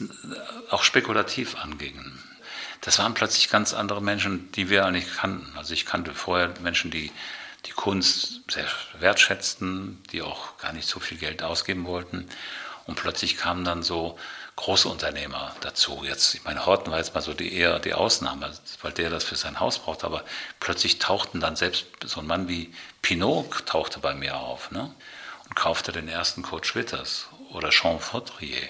auch spekulativ angingen das waren plötzlich ganz andere Menschen, die wir eigentlich kannten. Also ich kannte vorher Menschen, die die Kunst sehr wertschätzten, die auch gar nicht so viel Geld ausgeben wollten. Und plötzlich kamen dann so große Unternehmer dazu. Jetzt, ich meine, Horten war jetzt mal so die eher die Ausnahme, weil der das für sein Haus braucht. Aber plötzlich tauchten dann selbst so ein Mann wie Pinot tauchte bei mir auf ne? und kaufte den ersten Kurt Schwitters oder Jean Faudrier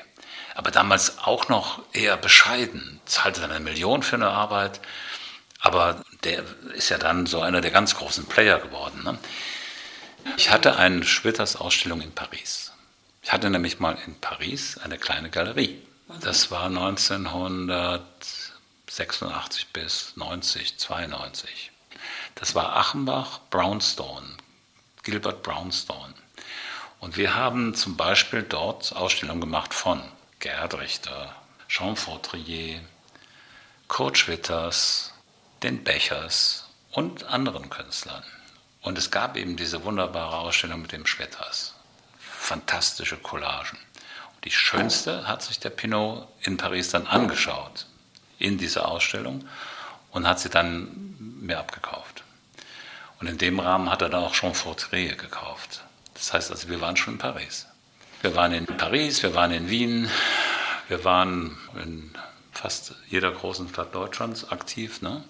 aber damals auch noch eher bescheiden, zahlte dann eine Million für eine Arbeit, aber der ist ja dann so einer der ganz großen Player geworden. Ne? Ich hatte eine Schwitters-Ausstellung in Paris. Ich hatte nämlich mal in Paris eine kleine Galerie. Das war 1986 bis 90, 92. Das war Achenbach, Brownstone, Gilbert Brownstone. Und wir haben zum Beispiel dort Ausstellungen gemacht von Gerhard Richter, Jean Fautrier, Kurt Schwitters, den Bechers und anderen Künstlern. Und es gab eben diese wunderbare Ausstellung mit dem Schwitters. Fantastische Collagen. Und die schönste hat sich der Pinot in Paris dann angeschaut, in dieser Ausstellung, und hat sie dann mir abgekauft. Und in dem Rahmen hat er dann auch schon Fortrehe gekauft. Das heißt also, wir waren schon in Paris. Wir waren in Paris, wir waren in Wien, wir waren in fast jeder großen Stadt Deutschlands aktiv. Ne?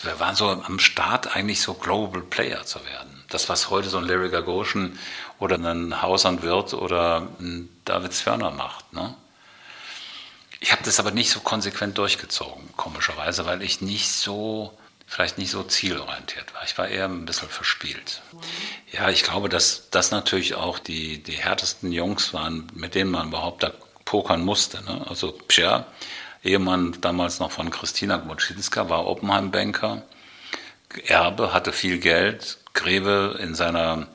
Wir waren so am Start, eigentlich so Global Player zu werden. Das, was heute so ein Larry Gagosian oder ein Hausern Wirt oder ein David Zwörner macht. Ne? Ich habe das aber nicht so konsequent durchgezogen, komischerweise, weil ich nicht so vielleicht nicht so zielorientiert war. Ich war eher ein bisschen verspielt. Ja, ich glaube, dass das natürlich auch die, die härtesten Jungs waren, mit denen man überhaupt da pokern musste. Ne? Also Pierre, Ehemann damals noch von Christina Gmoczynska, war Oppenheim-Banker. Erbe, hatte viel Geld. Greve in seiner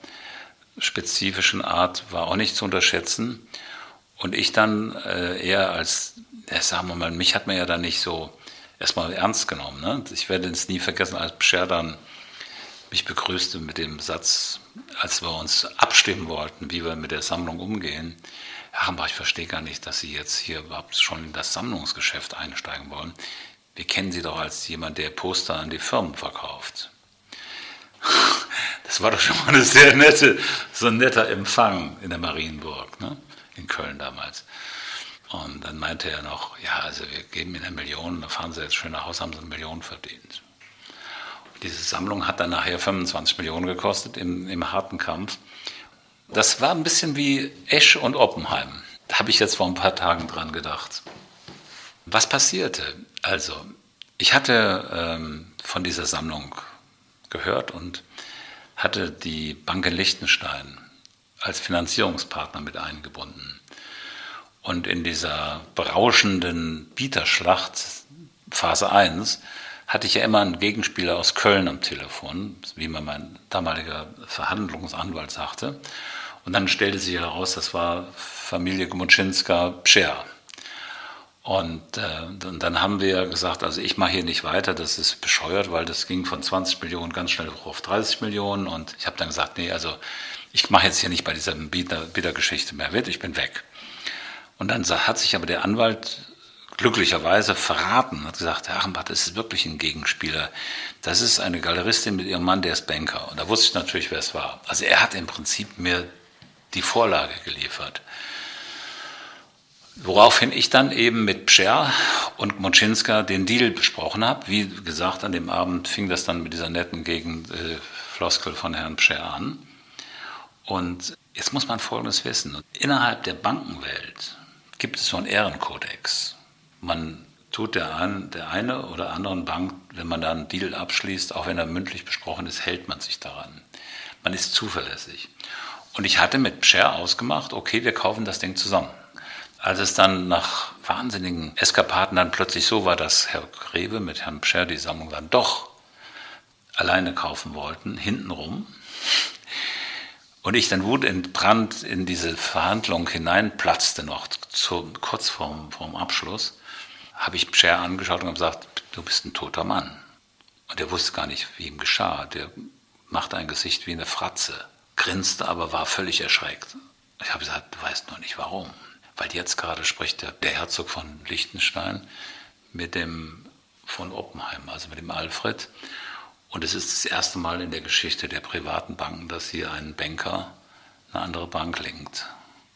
spezifischen Art war auch nicht zu unterschätzen. Und ich dann äh, eher als, ja, sagen wir mal, mich hat man ja da nicht so erstmal ernst genommen. Ne? Ich werde es nie vergessen, als Pscher dann mich begrüßte mit dem Satz, als wir uns abstimmen wollten, wie wir mit der Sammlung umgehen. Herr Hambach, ich verstehe gar nicht, dass Sie jetzt hier überhaupt schon in das Sammlungsgeschäft einsteigen wollen. Wir kennen Sie doch als jemand, der Poster an die Firmen verkauft. Das war doch schon mal eine sehr nette, so ein netter Empfang in der Marienburg, ne? in Köln damals. Und dann meinte er noch, ja, also wir geben Ihnen eine Million, da fahren Sie jetzt schön nach Hause, haben Sie eine Million verdient. Und diese Sammlung hat dann nachher 25 Millionen gekostet im, im harten Kampf. Das war ein bisschen wie Esch und Oppenheim. Da habe ich jetzt vor ein paar Tagen dran gedacht. Was passierte? Also, ich hatte ähm, von dieser Sammlung gehört und hatte die Bank in Liechtenstein als Finanzierungspartner mit eingebunden. Und in dieser berauschenden Bieterschlacht Phase 1 hatte ich ja immer einen Gegenspieler aus Köln am Telefon, wie mir mein damaliger Verhandlungsanwalt sagte. Und dann stellte sich heraus, das war Familie Gmuczynska-Pscher. Und, äh, und dann haben wir gesagt, also ich mache hier nicht weiter, das ist bescheuert, weil das ging von 20 Millionen ganz schnell hoch auf 30 Millionen. Und ich habe dann gesagt, nee, also ich mache jetzt hier nicht bei dieser Bietergeschichte mehr mit, ich bin weg. Und dann hat sich aber der Anwalt glücklicherweise verraten, hat gesagt, Herr Achenbach, das ist wirklich ein Gegenspieler. Das ist eine Galeristin mit ihrem Mann, der ist Banker. Und da wusste ich natürlich, wer es war. Also er hat im Prinzip mir die Vorlage geliefert. Woraufhin ich dann eben mit Pscher und Moczynska den Deal besprochen habe. Wie gesagt, an dem Abend fing das dann mit dieser netten Gegenfloskel von Herrn Pscher an. Und jetzt muss man Folgendes wissen. Innerhalb der Bankenwelt gibt es so einen Ehrenkodex. Man tut der, ein, der eine oder anderen Bank, wenn man da einen Deal abschließt, auch wenn er mündlich besprochen ist, hält man sich daran. Man ist zuverlässig. Und ich hatte mit Pscher ausgemacht, okay, wir kaufen das Ding zusammen. Als es dann nach wahnsinnigen Eskapaden dann plötzlich so war, dass Herr Grebe mit Herrn Pscher die Sammlung dann doch alleine kaufen wollten, hintenrum, und ich dann wutentbrannt in diese Verhandlung hineinplatzte noch, zu, kurz vorm, vorm Abschluss, habe ich Cher angeschaut und gesagt, du bist ein toter Mann. Und er wusste gar nicht, wie ihm geschah. Der machte ein Gesicht wie eine Fratze, grinste, aber war völlig erschreckt. Ich habe gesagt, du weißt noch nicht warum. Weil jetzt gerade spricht der, der Herzog von Liechtenstein mit dem von Oppenheim, also mit dem Alfred. Und es ist das erste Mal in der Geschichte der privaten Banken, dass hier ein Banker eine andere Bank lenkt.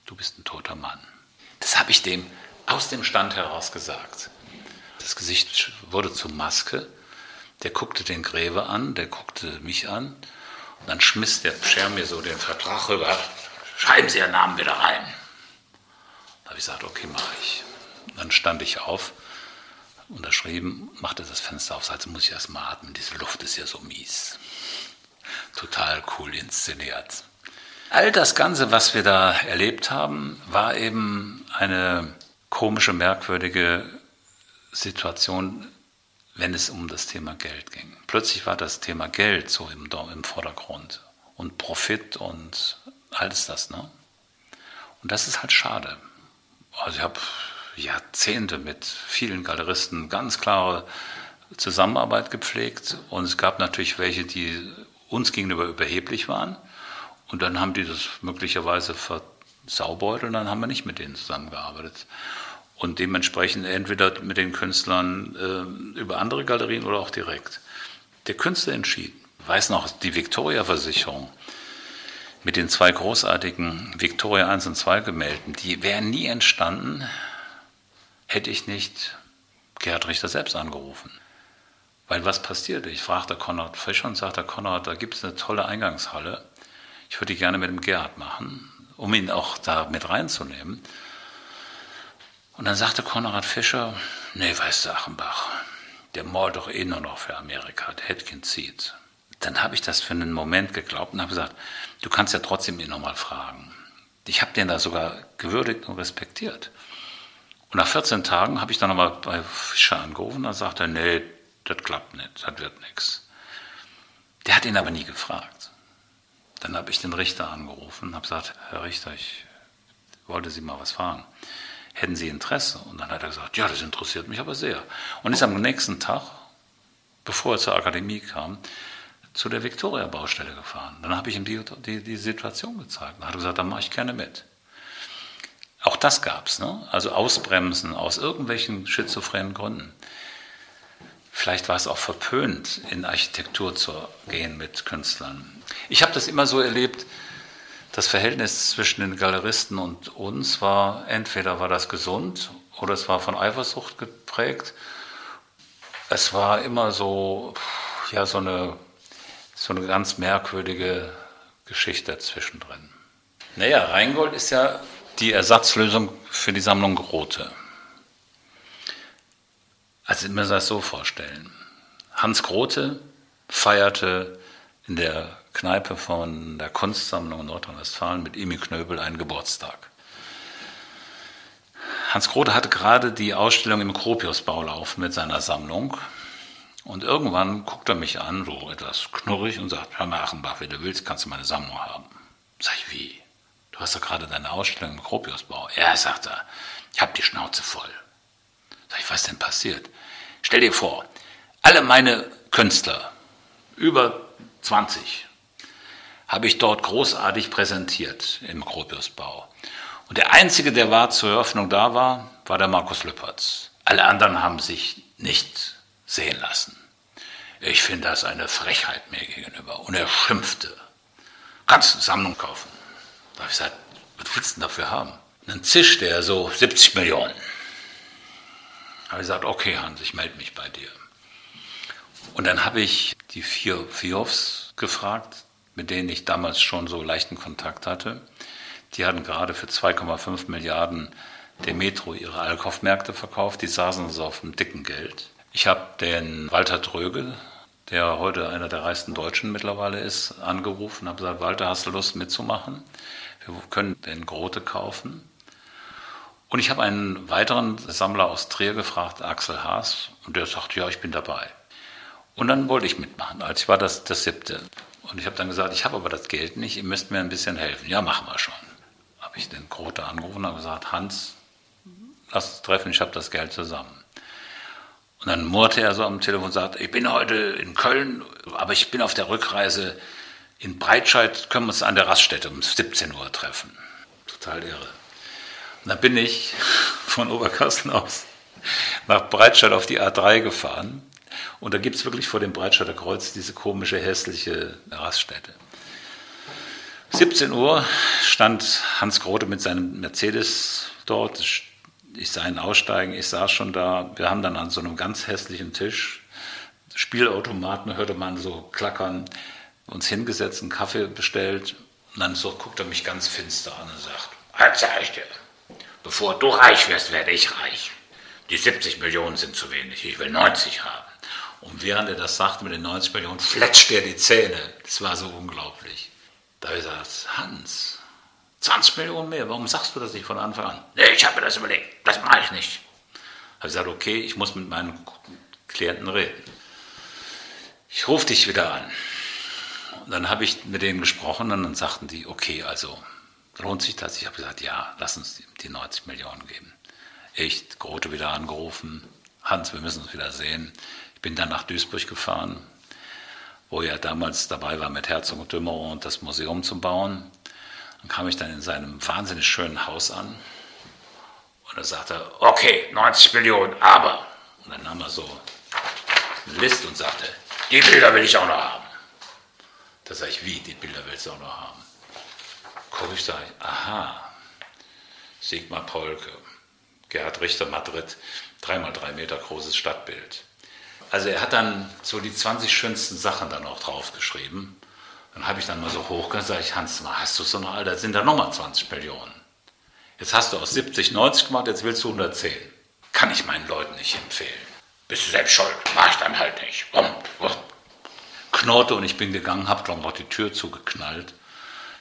Du bist ein toter Mann. Das habe ich dem aus dem Stand heraus gesagt. Das Gesicht wurde zur Maske. Der guckte den Gräve an, der guckte mich an. Und dann schmiss der Scher mir so den Vertrag rüber. Schreiben Sie Ihren Namen wieder rein. Da habe ich gesagt, okay, mache ich. dann stand ich auf unterschrieben, machte das Fenster auf, also muss ich erst mal atmen, diese Luft ist ja so mies. total cool inszeniert. All das Ganze, was wir da erlebt haben, war eben eine komische, merkwürdige Situation, wenn es um das Thema Geld ging. Plötzlich war das Thema Geld so im, im Vordergrund und Profit und alles das. Ne? Und das ist halt schade. Also ich habe Jahrzehnte mit vielen Galeristen ganz klare Zusammenarbeit gepflegt und es gab natürlich welche, die uns gegenüber überheblich waren und dann haben die das möglicherweise versaubeutelt und dann haben wir nicht mit denen zusammengearbeitet. Und dementsprechend entweder mit den Künstlern äh, über andere Galerien oder auch direkt. Der Künstler entschied. Weiß noch, die Victoria-Versicherung mit den zwei großartigen Victoria 1 und 2 Gemälden, die wären nie entstanden, hätte ich nicht Gerhard Richter selbst angerufen. Weil was passierte? Ich fragte Konrad Fischer und sagte, Konrad, da gibt es eine tolle Eingangshalle. Ich würde die gerne mit dem Gerhard machen, um ihn auch da mit reinzunehmen. Und dann sagte Konrad Fischer, nee, weißt du, Achenbach, der malt doch eh nur noch für Amerika, der Hetkin zieht. Dann habe ich das für einen Moment geglaubt und habe gesagt, du kannst ja trotzdem ihn nochmal fragen. Ich habe den da sogar gewürdigt und respektiert. Und nach 14 Tagen habe ich dann nochmal bei Fischer angerufen und sagte er, nee, das klappt nicht, das wird nichts. Der hat ihn aber nie gefragt. Dann habe ich den Richter angerufen und habe gesagt, Herr Richter, ich wollte Sie mal was fragen. Hätten Sie Interesse? Und dann hat er gesagt, ja, das interessiert mich aber sehr. Und ist am nächsten Tag, bevor er zur Akademie kam, zu der Victoria-Baustelle gefahren. Dann habe ich ihm die, die, die Situation gezeigt. Dann hat er gesagt, da mache ich gerne mit. Auch das gab es, ne? also Ausbremsen aus irgendwelchen schizophrenen Gründen. Vielleicht war es auch verpönt, in Architektur zu gehen mit Künstlern. Ich habe das immer so erlebt, das Verhältnis zwischen den Galeristen und uns war, entweder war das gesund oder es war von Eifersucht geprägt. Es war immer so, ja, so eine, so eine ganz merkwürdige Geschichte zwischendrin. Naja, Rheingold ist ja die Ersatzlösung für die Sammlung Grote. Also ich muss das so vorstellen. Hans Grote feierte in der Kneipe von der Kunstsammlung in Nordrhein-Westfalen mit Emil Knöbel einen Geburtstag. Hans Grote hatte gerade die Ausstellung im Kropiusbau laufen mit seiner Sammlung. Und irgendwann guckt er mich an, so etwas knurrig, und sagt, Herr Machenbach, wenn du willst, kannst du meine Sammlung haben. Sag ich, wie? Du hast doch gerade deine Ausstellung im Kropiusbau. Ja, sagt er, ich habe die Schnauze voll. Sag ich, was denn passiert? Stell dir vor, alle meine Künstler, über 20, habe ich dort großartig präsentiert im Gropiusbau. Und der Einzige, der war zur Eröffnung da war, war der Markus Lüppertz. Alle anderen haben sich nicht sehen lassen. Ich finde das eine Frechheit mir gegenüber. Und er schimpfte. Kannst du Sammlung kaufen? Da habe ich gesagt, was willst du denn dafür haben? Dann zischte er so 70 Millionen. Da habe ich gesagt, okay Hans, ich melde mich bei dir. Und dann habe ich die vier Fiofs gefragt, mit denen ich damals schon so leichten Kontakt hatte. Die hatten gerade für 2,5 Milliarden der Metro ihre Alkaufmärkte verkauft. Die saßen also auf dem dicken Geld. Ich habe den Walter Dröge, der heute einer der reichsten Deutschen mittlerweile ist, angerufen und habe gesagt, Walter, hast du Lust mitzumachen? Wir können den Grote kaufen. Und ich habe einen weiteren Sammler aus Trier gefragt, Axel Haas, und der sagt, ja, ich bin dabei. Und dann wollte ich mitmachen. Als ich war das, das siebte. Und ich habe dann gesagt, ich habe aber das Geld nicht, ihr müsst mir ein bisschen helfen. Ja, machen wir schon. Habe ich den Grote angerufen und gesagt, Hans, lass uns treffen, ich habe das Geld zusammen. Und dann murrte er so am Telefon und sagte, ich bin heute in Köln, aber ich bin auf der Rückreise in Breitscheid, können wir uns an der Raststätte um 17 Uhr treffen. Total irre. Und dann bin ich von Oberkassel aus nach Breitscheid auf die A3 gefahren und da gibt es wirklich vor dem Breitscheider Kreuz diese komische, hässliche Raststätte. 17 Uhr stand Hans Grote mit seinem Mercedes dort. Ich sah ihn aussteigen, ich saß schon da. Wir haben dann an so einem ganz hässlichen Tisch, Spielautomaten hörte man so klackern, uns hingesetzt, einen Kaffee bestellt. Und dann so guckt er mich ganz finster an und sagt, sag ich dir, bevor du reich wirst, werde ich reich. Die 70 Millionen sind zu wenig, ich will 90 haben. Und während er das sagte mit den 90 Millionen, fletscht er die Zähne. Das war so unglaublich. Da habe ich gesagt, Hans, 20 Millionen mehr, warum sagst du das nicht von Anfang an? Nee, ich habe mir das überlegt, das mache ich nicht. Habe gesagt, okay, ich muss mit meinen Klienten reden. Ich rufe dich wieder an. Und dann habe ich mit denen gesprochen und dann sagten die, okay, also lohnt sich das? Ich habe gesagt, ja, lass uns die 90 Millionen geben. Ich, Grote wieder angerufen, Hans, wir müssen uns wieder sehen. Ich bin dann nach Duisburg gefahren, wo er damals dabei war, mit Herzog und Dümmerow das Museum zu bauen. Dann kam ich dann in seinem wahnsinnig schönen Haus an und er sagte, okay, 90 Millionen, aber. Und dann nahm er so eine Liste und sagte, die Bilder will ich auch noch haben. Da sage ich, wie, die Bilder willst du auch noch haben? Gucke ich, sage aha, Sigmar Polke, Gerhard Richter, Madrid, dreimal drei Meter großes Stadtbild. Also er hat dann so die 20 schönsten Sachen dann auch draufgeschrieben. Dann habe ich dann mal so hochgesagt, sage ich, Hans, hast du so noch, Alter, sind da nochmal 20 Millionen. Jetzt hast du aus 70 90 gemacht, jetzt willst du 110. Kann ich meinen Leuten nicht empfehlen. Bist du selbst schuld, mach ich dann halt nicht. Knurrte und ich bin gegangen, habe glaube noch die Tür zugeknallt,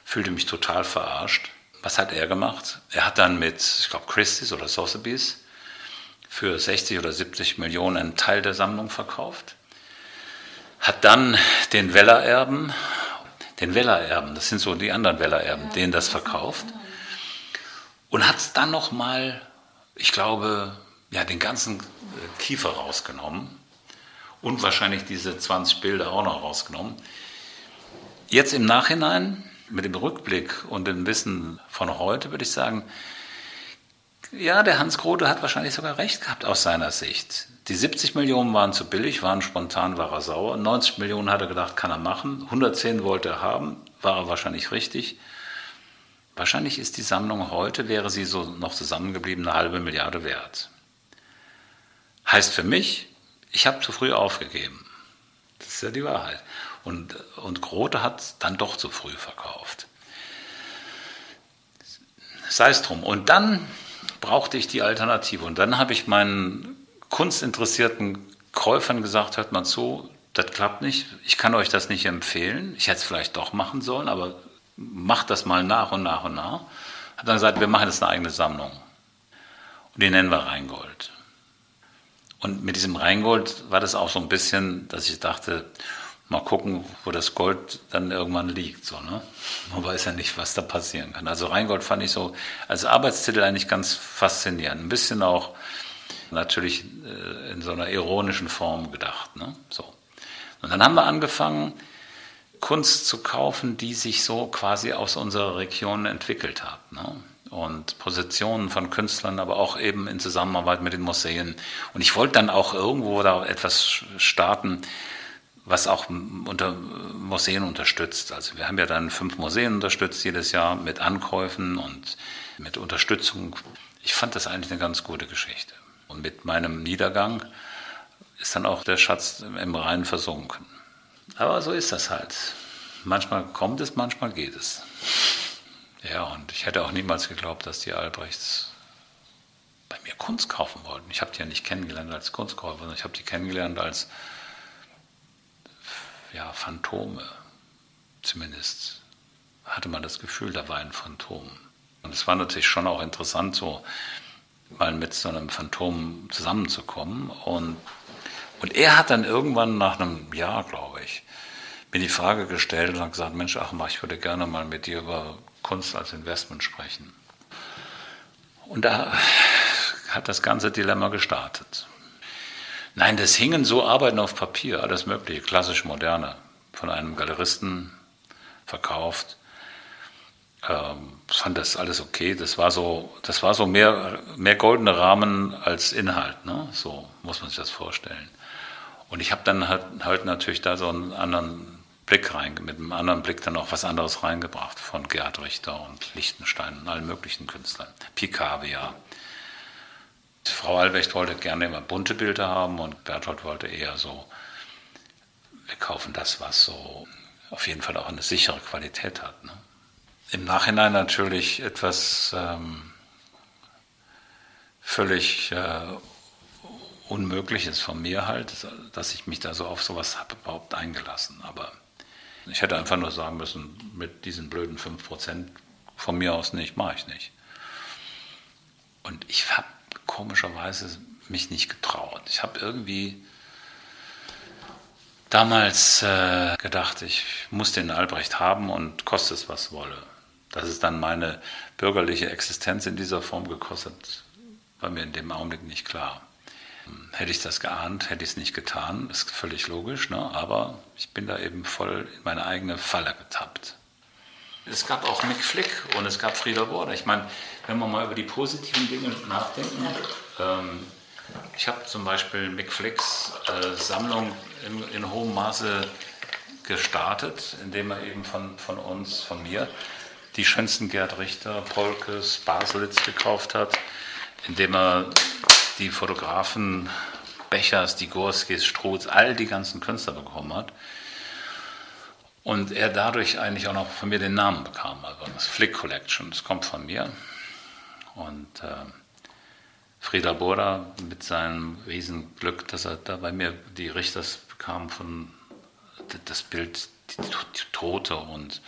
fühlte mich total verarscht. Was hat er gemacht? Er hat dann mit, ich glaube, Christie's oder Sotheby's für 60 oder 70 Millionen einen Teil der Sammlung verkauft. Hat dann den Weller-Erben, den Weller-Erben, das sind so die anderen Weller-Erben, denen das verkauft. Und hat es dann nochmal, ich glaube, ja, den ganzen äh, Kiefer rausgenommen und wahrscheinlich diese 20 Bilder auch noch rausgenommen. Jetzt im Nachhinein, mit dem Rückblick und dem Wissen von heute, würde ich sagen, ja, der Hans Grote hat wahrscheinlich sogar recht gehabt aus seiner Sicht. Die 70 Millionen waren zu billig, waren spontan, war er sauer. 90 Millionen hat er gedacht, kann er machen. 110 wollte er haben, war er wahrscheinlich richtig. Wahrscheinlich ist die Sammlung heute, wäre sie so noch zusammengeblieben, eine halbe Milliarde wert. Heißt für mich, ich habe zu früh aufgegeben. Das ist ja die Wahrheit. Und, und Grote hat dann doch zu früh verkauft. Sei es drum. Und dann brauchte ich die Alternative. Und dann habe ich meinen kunstinteressierten Käufern gesagt, hört mal zu, das klappt nicht, ich kann euch das nicht empfehlen. Ich hätte es vielleicht doch machen sollen, aber macht das mal nach und nach und nach. Hat dann gesagt, wir machen jetzt eine eigene Sammlung. Und die nennen wir Rheingold. Und mit diesem Rheingold war das auch so ein bisschen, dass ich dachte, mal gucken, wo das Gold dann irgendwann liegt. So, ne? Man weiß ja nicht, was da passieren kann. Also Rheingold fand ich so als Arbeitstitel eigentlich ganz faszinierend. Ein bisschen auch natürlich äh, in so einer ironischen Form gedacht. Ne? So. Und dann haben wir angefangen, Kunst zu kaufen, die sich so quasi aus unserer Region entwickelt hat. Ne? und Positionen von Künstlern, aber auch eben in Zusammenarbeit mit den Museen. Und ich wollte dann auch irgendwo da etwas starten, was auch unter Museen unterstützt. Also wir haben ja dann fünf Museen unterstützt jedes Jahr mit Ankäufen und mit Unterstützung. Ich fand das eigentlich eine ganz gute Geschichte. Und mit meinem Niedergang ist dann auch der Schatz im Rhein versunken. Aber so ist das halt. Manchmal kommt es, manchmal geht es. Ja, und ich hätte auch niemals geglaubt, dass die Albrechts bei mir Kunst kaufen wollten. Ich habe die ja nicht kennengelernt als Kunstkäufer, sondern ich habe die kennengelernt als ja, Phantome. Zumindest hatte man das Gefühl, da war ein Phantom. Und es war natürlich schon auch interessant, so mal mit so einem Phantom zusammenzukommen. Und, und er hat dann irgendwann nach einem Jahr, glaube ich, mir die Frage gestellt und hat gesagt, Mensch, ach, ich würde gerne mal mit dir über Kunst als Investment sprechen. Und da hat das ganze Dilemma gestartet. Nein, das hingen so Arbeiten auf Papier, alles mögliche, klassisch moderne, von einem Galeristen verkauft. Ähm, fand das alles okay. Das war so, das war so mehr, mehr goldene Rahmen als Inhalt. Ne? So muss man sich das vorstellen. Und ich habe dann halt, halt natürlich da so einen anderen Blick rein, mit einem anderen Blick dann auch was anderes reingebracht von Gerhard Richter und Lichtenstein und allen möglichen Künstlern. Picabia. Frau Albrecht wollte gerne immer bunte Bilder haben und Berthold wollte eher so, wir kaufen das, was so auf jeden Fall auch eine sichere Qualität hat. Ne? Im Nachhinein natürlich etwas ähm, völlig äh, unmöglich ist von mir halt, dass ich mich da so auf sowas habe überhaupt eingelassen. Aber ich hätte einfach nur sagen müssen, mit diesen blöden 5% von mir aus nicht, mache ich nicht. Und ich habe komischerweise mich nicht getraut. Ich habe irgendwie damals äh, gedacht, ich muss den Albrecht haben und koste es, was wolle. Dass es dann meine bürgerliche Existenz in dieser Form gekostet, war mir in dem Augenblick nicht klar. Hätte ich das geahnt, hätte ich es nicht getan, ist völlig logisch, ne? aber ich bin da eben voll in meine eigene Falle getappt. Es gab auch Mick Flick und es gab Frieda Border. Ich meine, wenn wir mal über die positiven Dinge nachdenken, ähm, ich habe zum Beispiel Mick Flicks äh, Sammlung in, in, hohem Maße gestartet, indem er eben von, von uns, von mir, die schönsten Gerd Richter, Polkes, Baselitz gekauft hat, indem er die Fotografen Bechers, die Gorskis, Struth, all die ganzen Künstler bekommen hat. Und er dadurch eigentlich auch noch von mir den Namen bekam. Also das Flick Collection, das kommt von mir. Und äh, Frieda Burda mit seinem Riesenglück, dass er da bei mir die Richters bekam von das Bild, die, die Tote und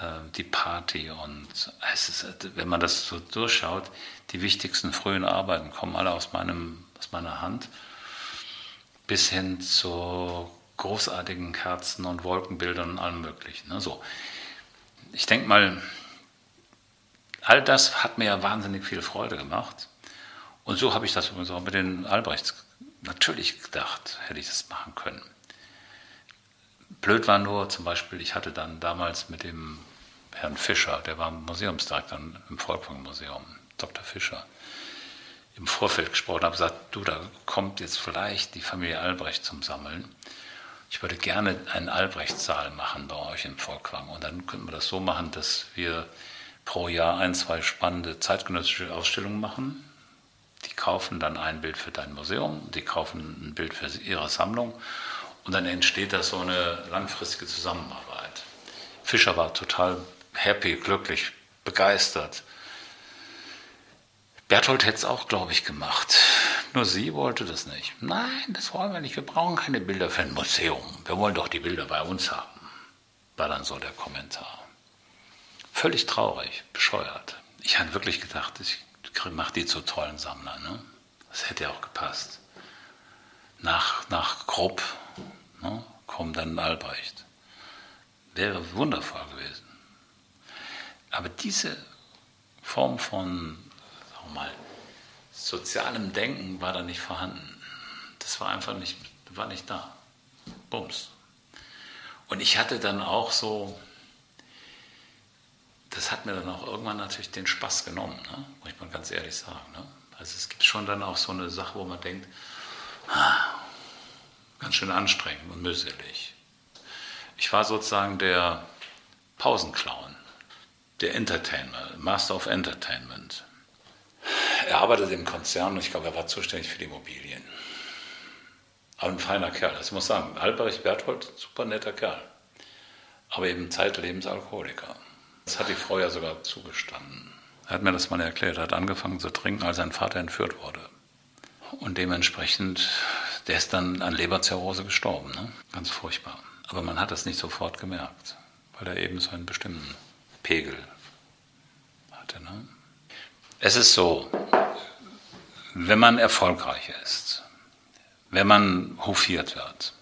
äh, die Party. Und ist, wenn man das so durchschaut, die wichtigsten frühen Arbeiten kommen alle aus, meinem, aus meiner Hand, bis hin zu großartigen Kerzen und Wolkenbildern und allem Möglichen. Ne? Ich denke mal, all das hat mir ja wahnsinnig viel Freude gemacht. Und so habe ich das übrigens auch mit den Albrechts natürlich gedacht, hätte ich das machen können. Blöd war nur zum Beispiel, ich hatte dann damals mit dem Herrn Fischer, der war Museumsdirektor im Volkwang-Museum, Dr. Fischer, im Vorfeld gesprochen, habe gesagt, du, da kommt jetzt vielleicht die Familie Albrecht zum Sammeln. Ich würde gerne einen Albrecht-Saal machen bei euch im Volkwang. Und dann könnten wir das so machen, dass wir pro Jahr ein, zwei spannende zeitgenössische Ausstellungen machen. Die kaufen dann ein Bild für dein Museum, die kaufen ein Bild für ihre Sammlung und dann entsteht da so eine langfristige Zusammenarbeit. Fischer war total happy, glücklich, begeistert. Berthold hätte es auch, glaube ich, gemacht. Nur sie wollte das nicht. Nein, das wollen wir nicht. Wir brauchen keine Bilder für ein Museum. Wir wollen doch die Bilder bei uns haben. War dann so der Kommentar. Völlig traurig, bescheuert. Ich hatte wirklich gedacht, ich mache die zu tollen Sammlern. Ne? Das hätte ja auch gepasst. Nach, nach Krupp ne, kommt dann Albrecht. Wäre wundervoll gewesen. Aber diese Form von sagen wir mal, sozialem Denken war da nicht vorhanden. Das war einfach nicht, war nicht da. Bums. Und ich hatte dann auch so, das hat mir dann auch irgendwann natürlich den Spaß genommen, ne? muss ich mal ganz ehrlich sagen. Ne? Also es gibt schon dann auch so eine Sache, wo man denkt, ah, ganz schön anstrengend und mühselig. Ich war sozusagen der Pausenclown der Entertainer, Master of Entertainment. Er arbeitet im Konzern und ich glaube, er war zuständig für die Immobilien. Aber ein feiner Kerl. Ich muss sagen, Albrecht Berthold, super netter Kerl. Aber eben zeitlebens Alkoholiker. Das hat die Frau ja sogar zugestanden. Er hat mir das mal erklärt. Er hat angefangen zu trinken, als sein Vater entführt wurde. Und dementsprechend, der ist dann an Leberzirrhose gestorben. Ne? Ganz furchtbar. Aber man hat das nicht sofort gemerkt, weil er eben so einen bestimmten Pegel hatte. Ne? Es ist so, wenn man erfolgreich ist, wenn man hofiert wird,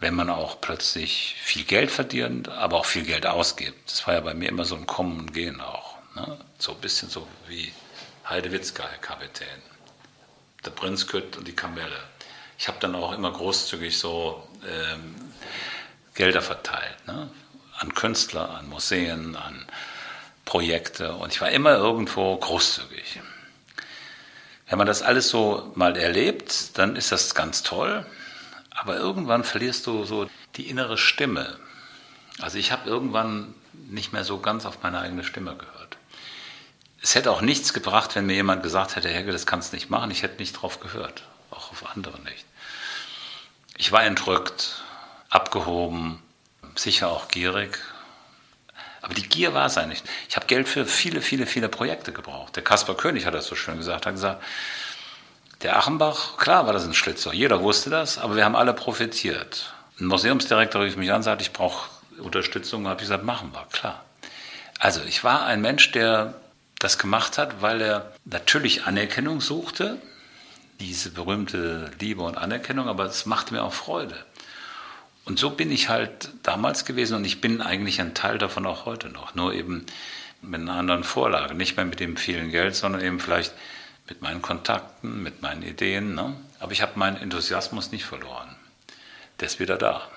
wenn man auch plötzlich viel Geld verdient, aber auch viel Geld ausgibt. Das war ja bei mir immer so ein Kommen und Gehen auch. Ne? So ein bisschen so wie Heidewitzka, Herr Kapitän. Der Prinz Kütt und die Kamelle. Ich habe dann auch immer großzügig so ähm, Gelder verteilt. Ne? an Künstler, an Museen, an Projekte und ich war immer irgendwo großzügig. Wenn man das alles so mal erlebt, dann ist das ganz toll, aber irgendwann verlierst du so die innere Stimme. Also ich habe irgendwann nicht mehr so ganz auf meine eigene Stimme gehört. Es hätte auch nichts gebracht, wenn mir jemand gesagt hätte, Helge, das kannst du nicht machen. Ich hätte nicht drauf gehört, auch auf andere nicht. Ich war entrückt, abgehoben, sicher auch gierig. Aber die Gier war es eigentlich. Ich habe Geld für viele, viele, viele Projekte gebraucht. Der Kaspar König hat das so schön gesagt. Hat gesagt, Der Achenbach, klar war das ein Schlitzer, jeder wusste das, aber wir haben alle profitiert. Ein Museumsdirektor rief mich an, sagte, ich brauche Unterstützung, habe ich gesagt, machen wir, klar. Also ich war ein Mensch, der das gemacht hat, weil er natürlich Anerkennung suchte, diese berühmte Liebe und Anerkennung, aber es machte mir auch Freude. Und so bin ich halt damals gewesen und ich bin eigentlich ein Teil davon auch heute noch, nur eben mit einer anderen Vorlage, nicht mehr mit dem vielen Geld, sondern eben vielleicht mit meinen Kontakten, mit meinen Ideen. Ne? Aber ich habe meinen Enthusiasmus nicht verloren. Der ist wieder da.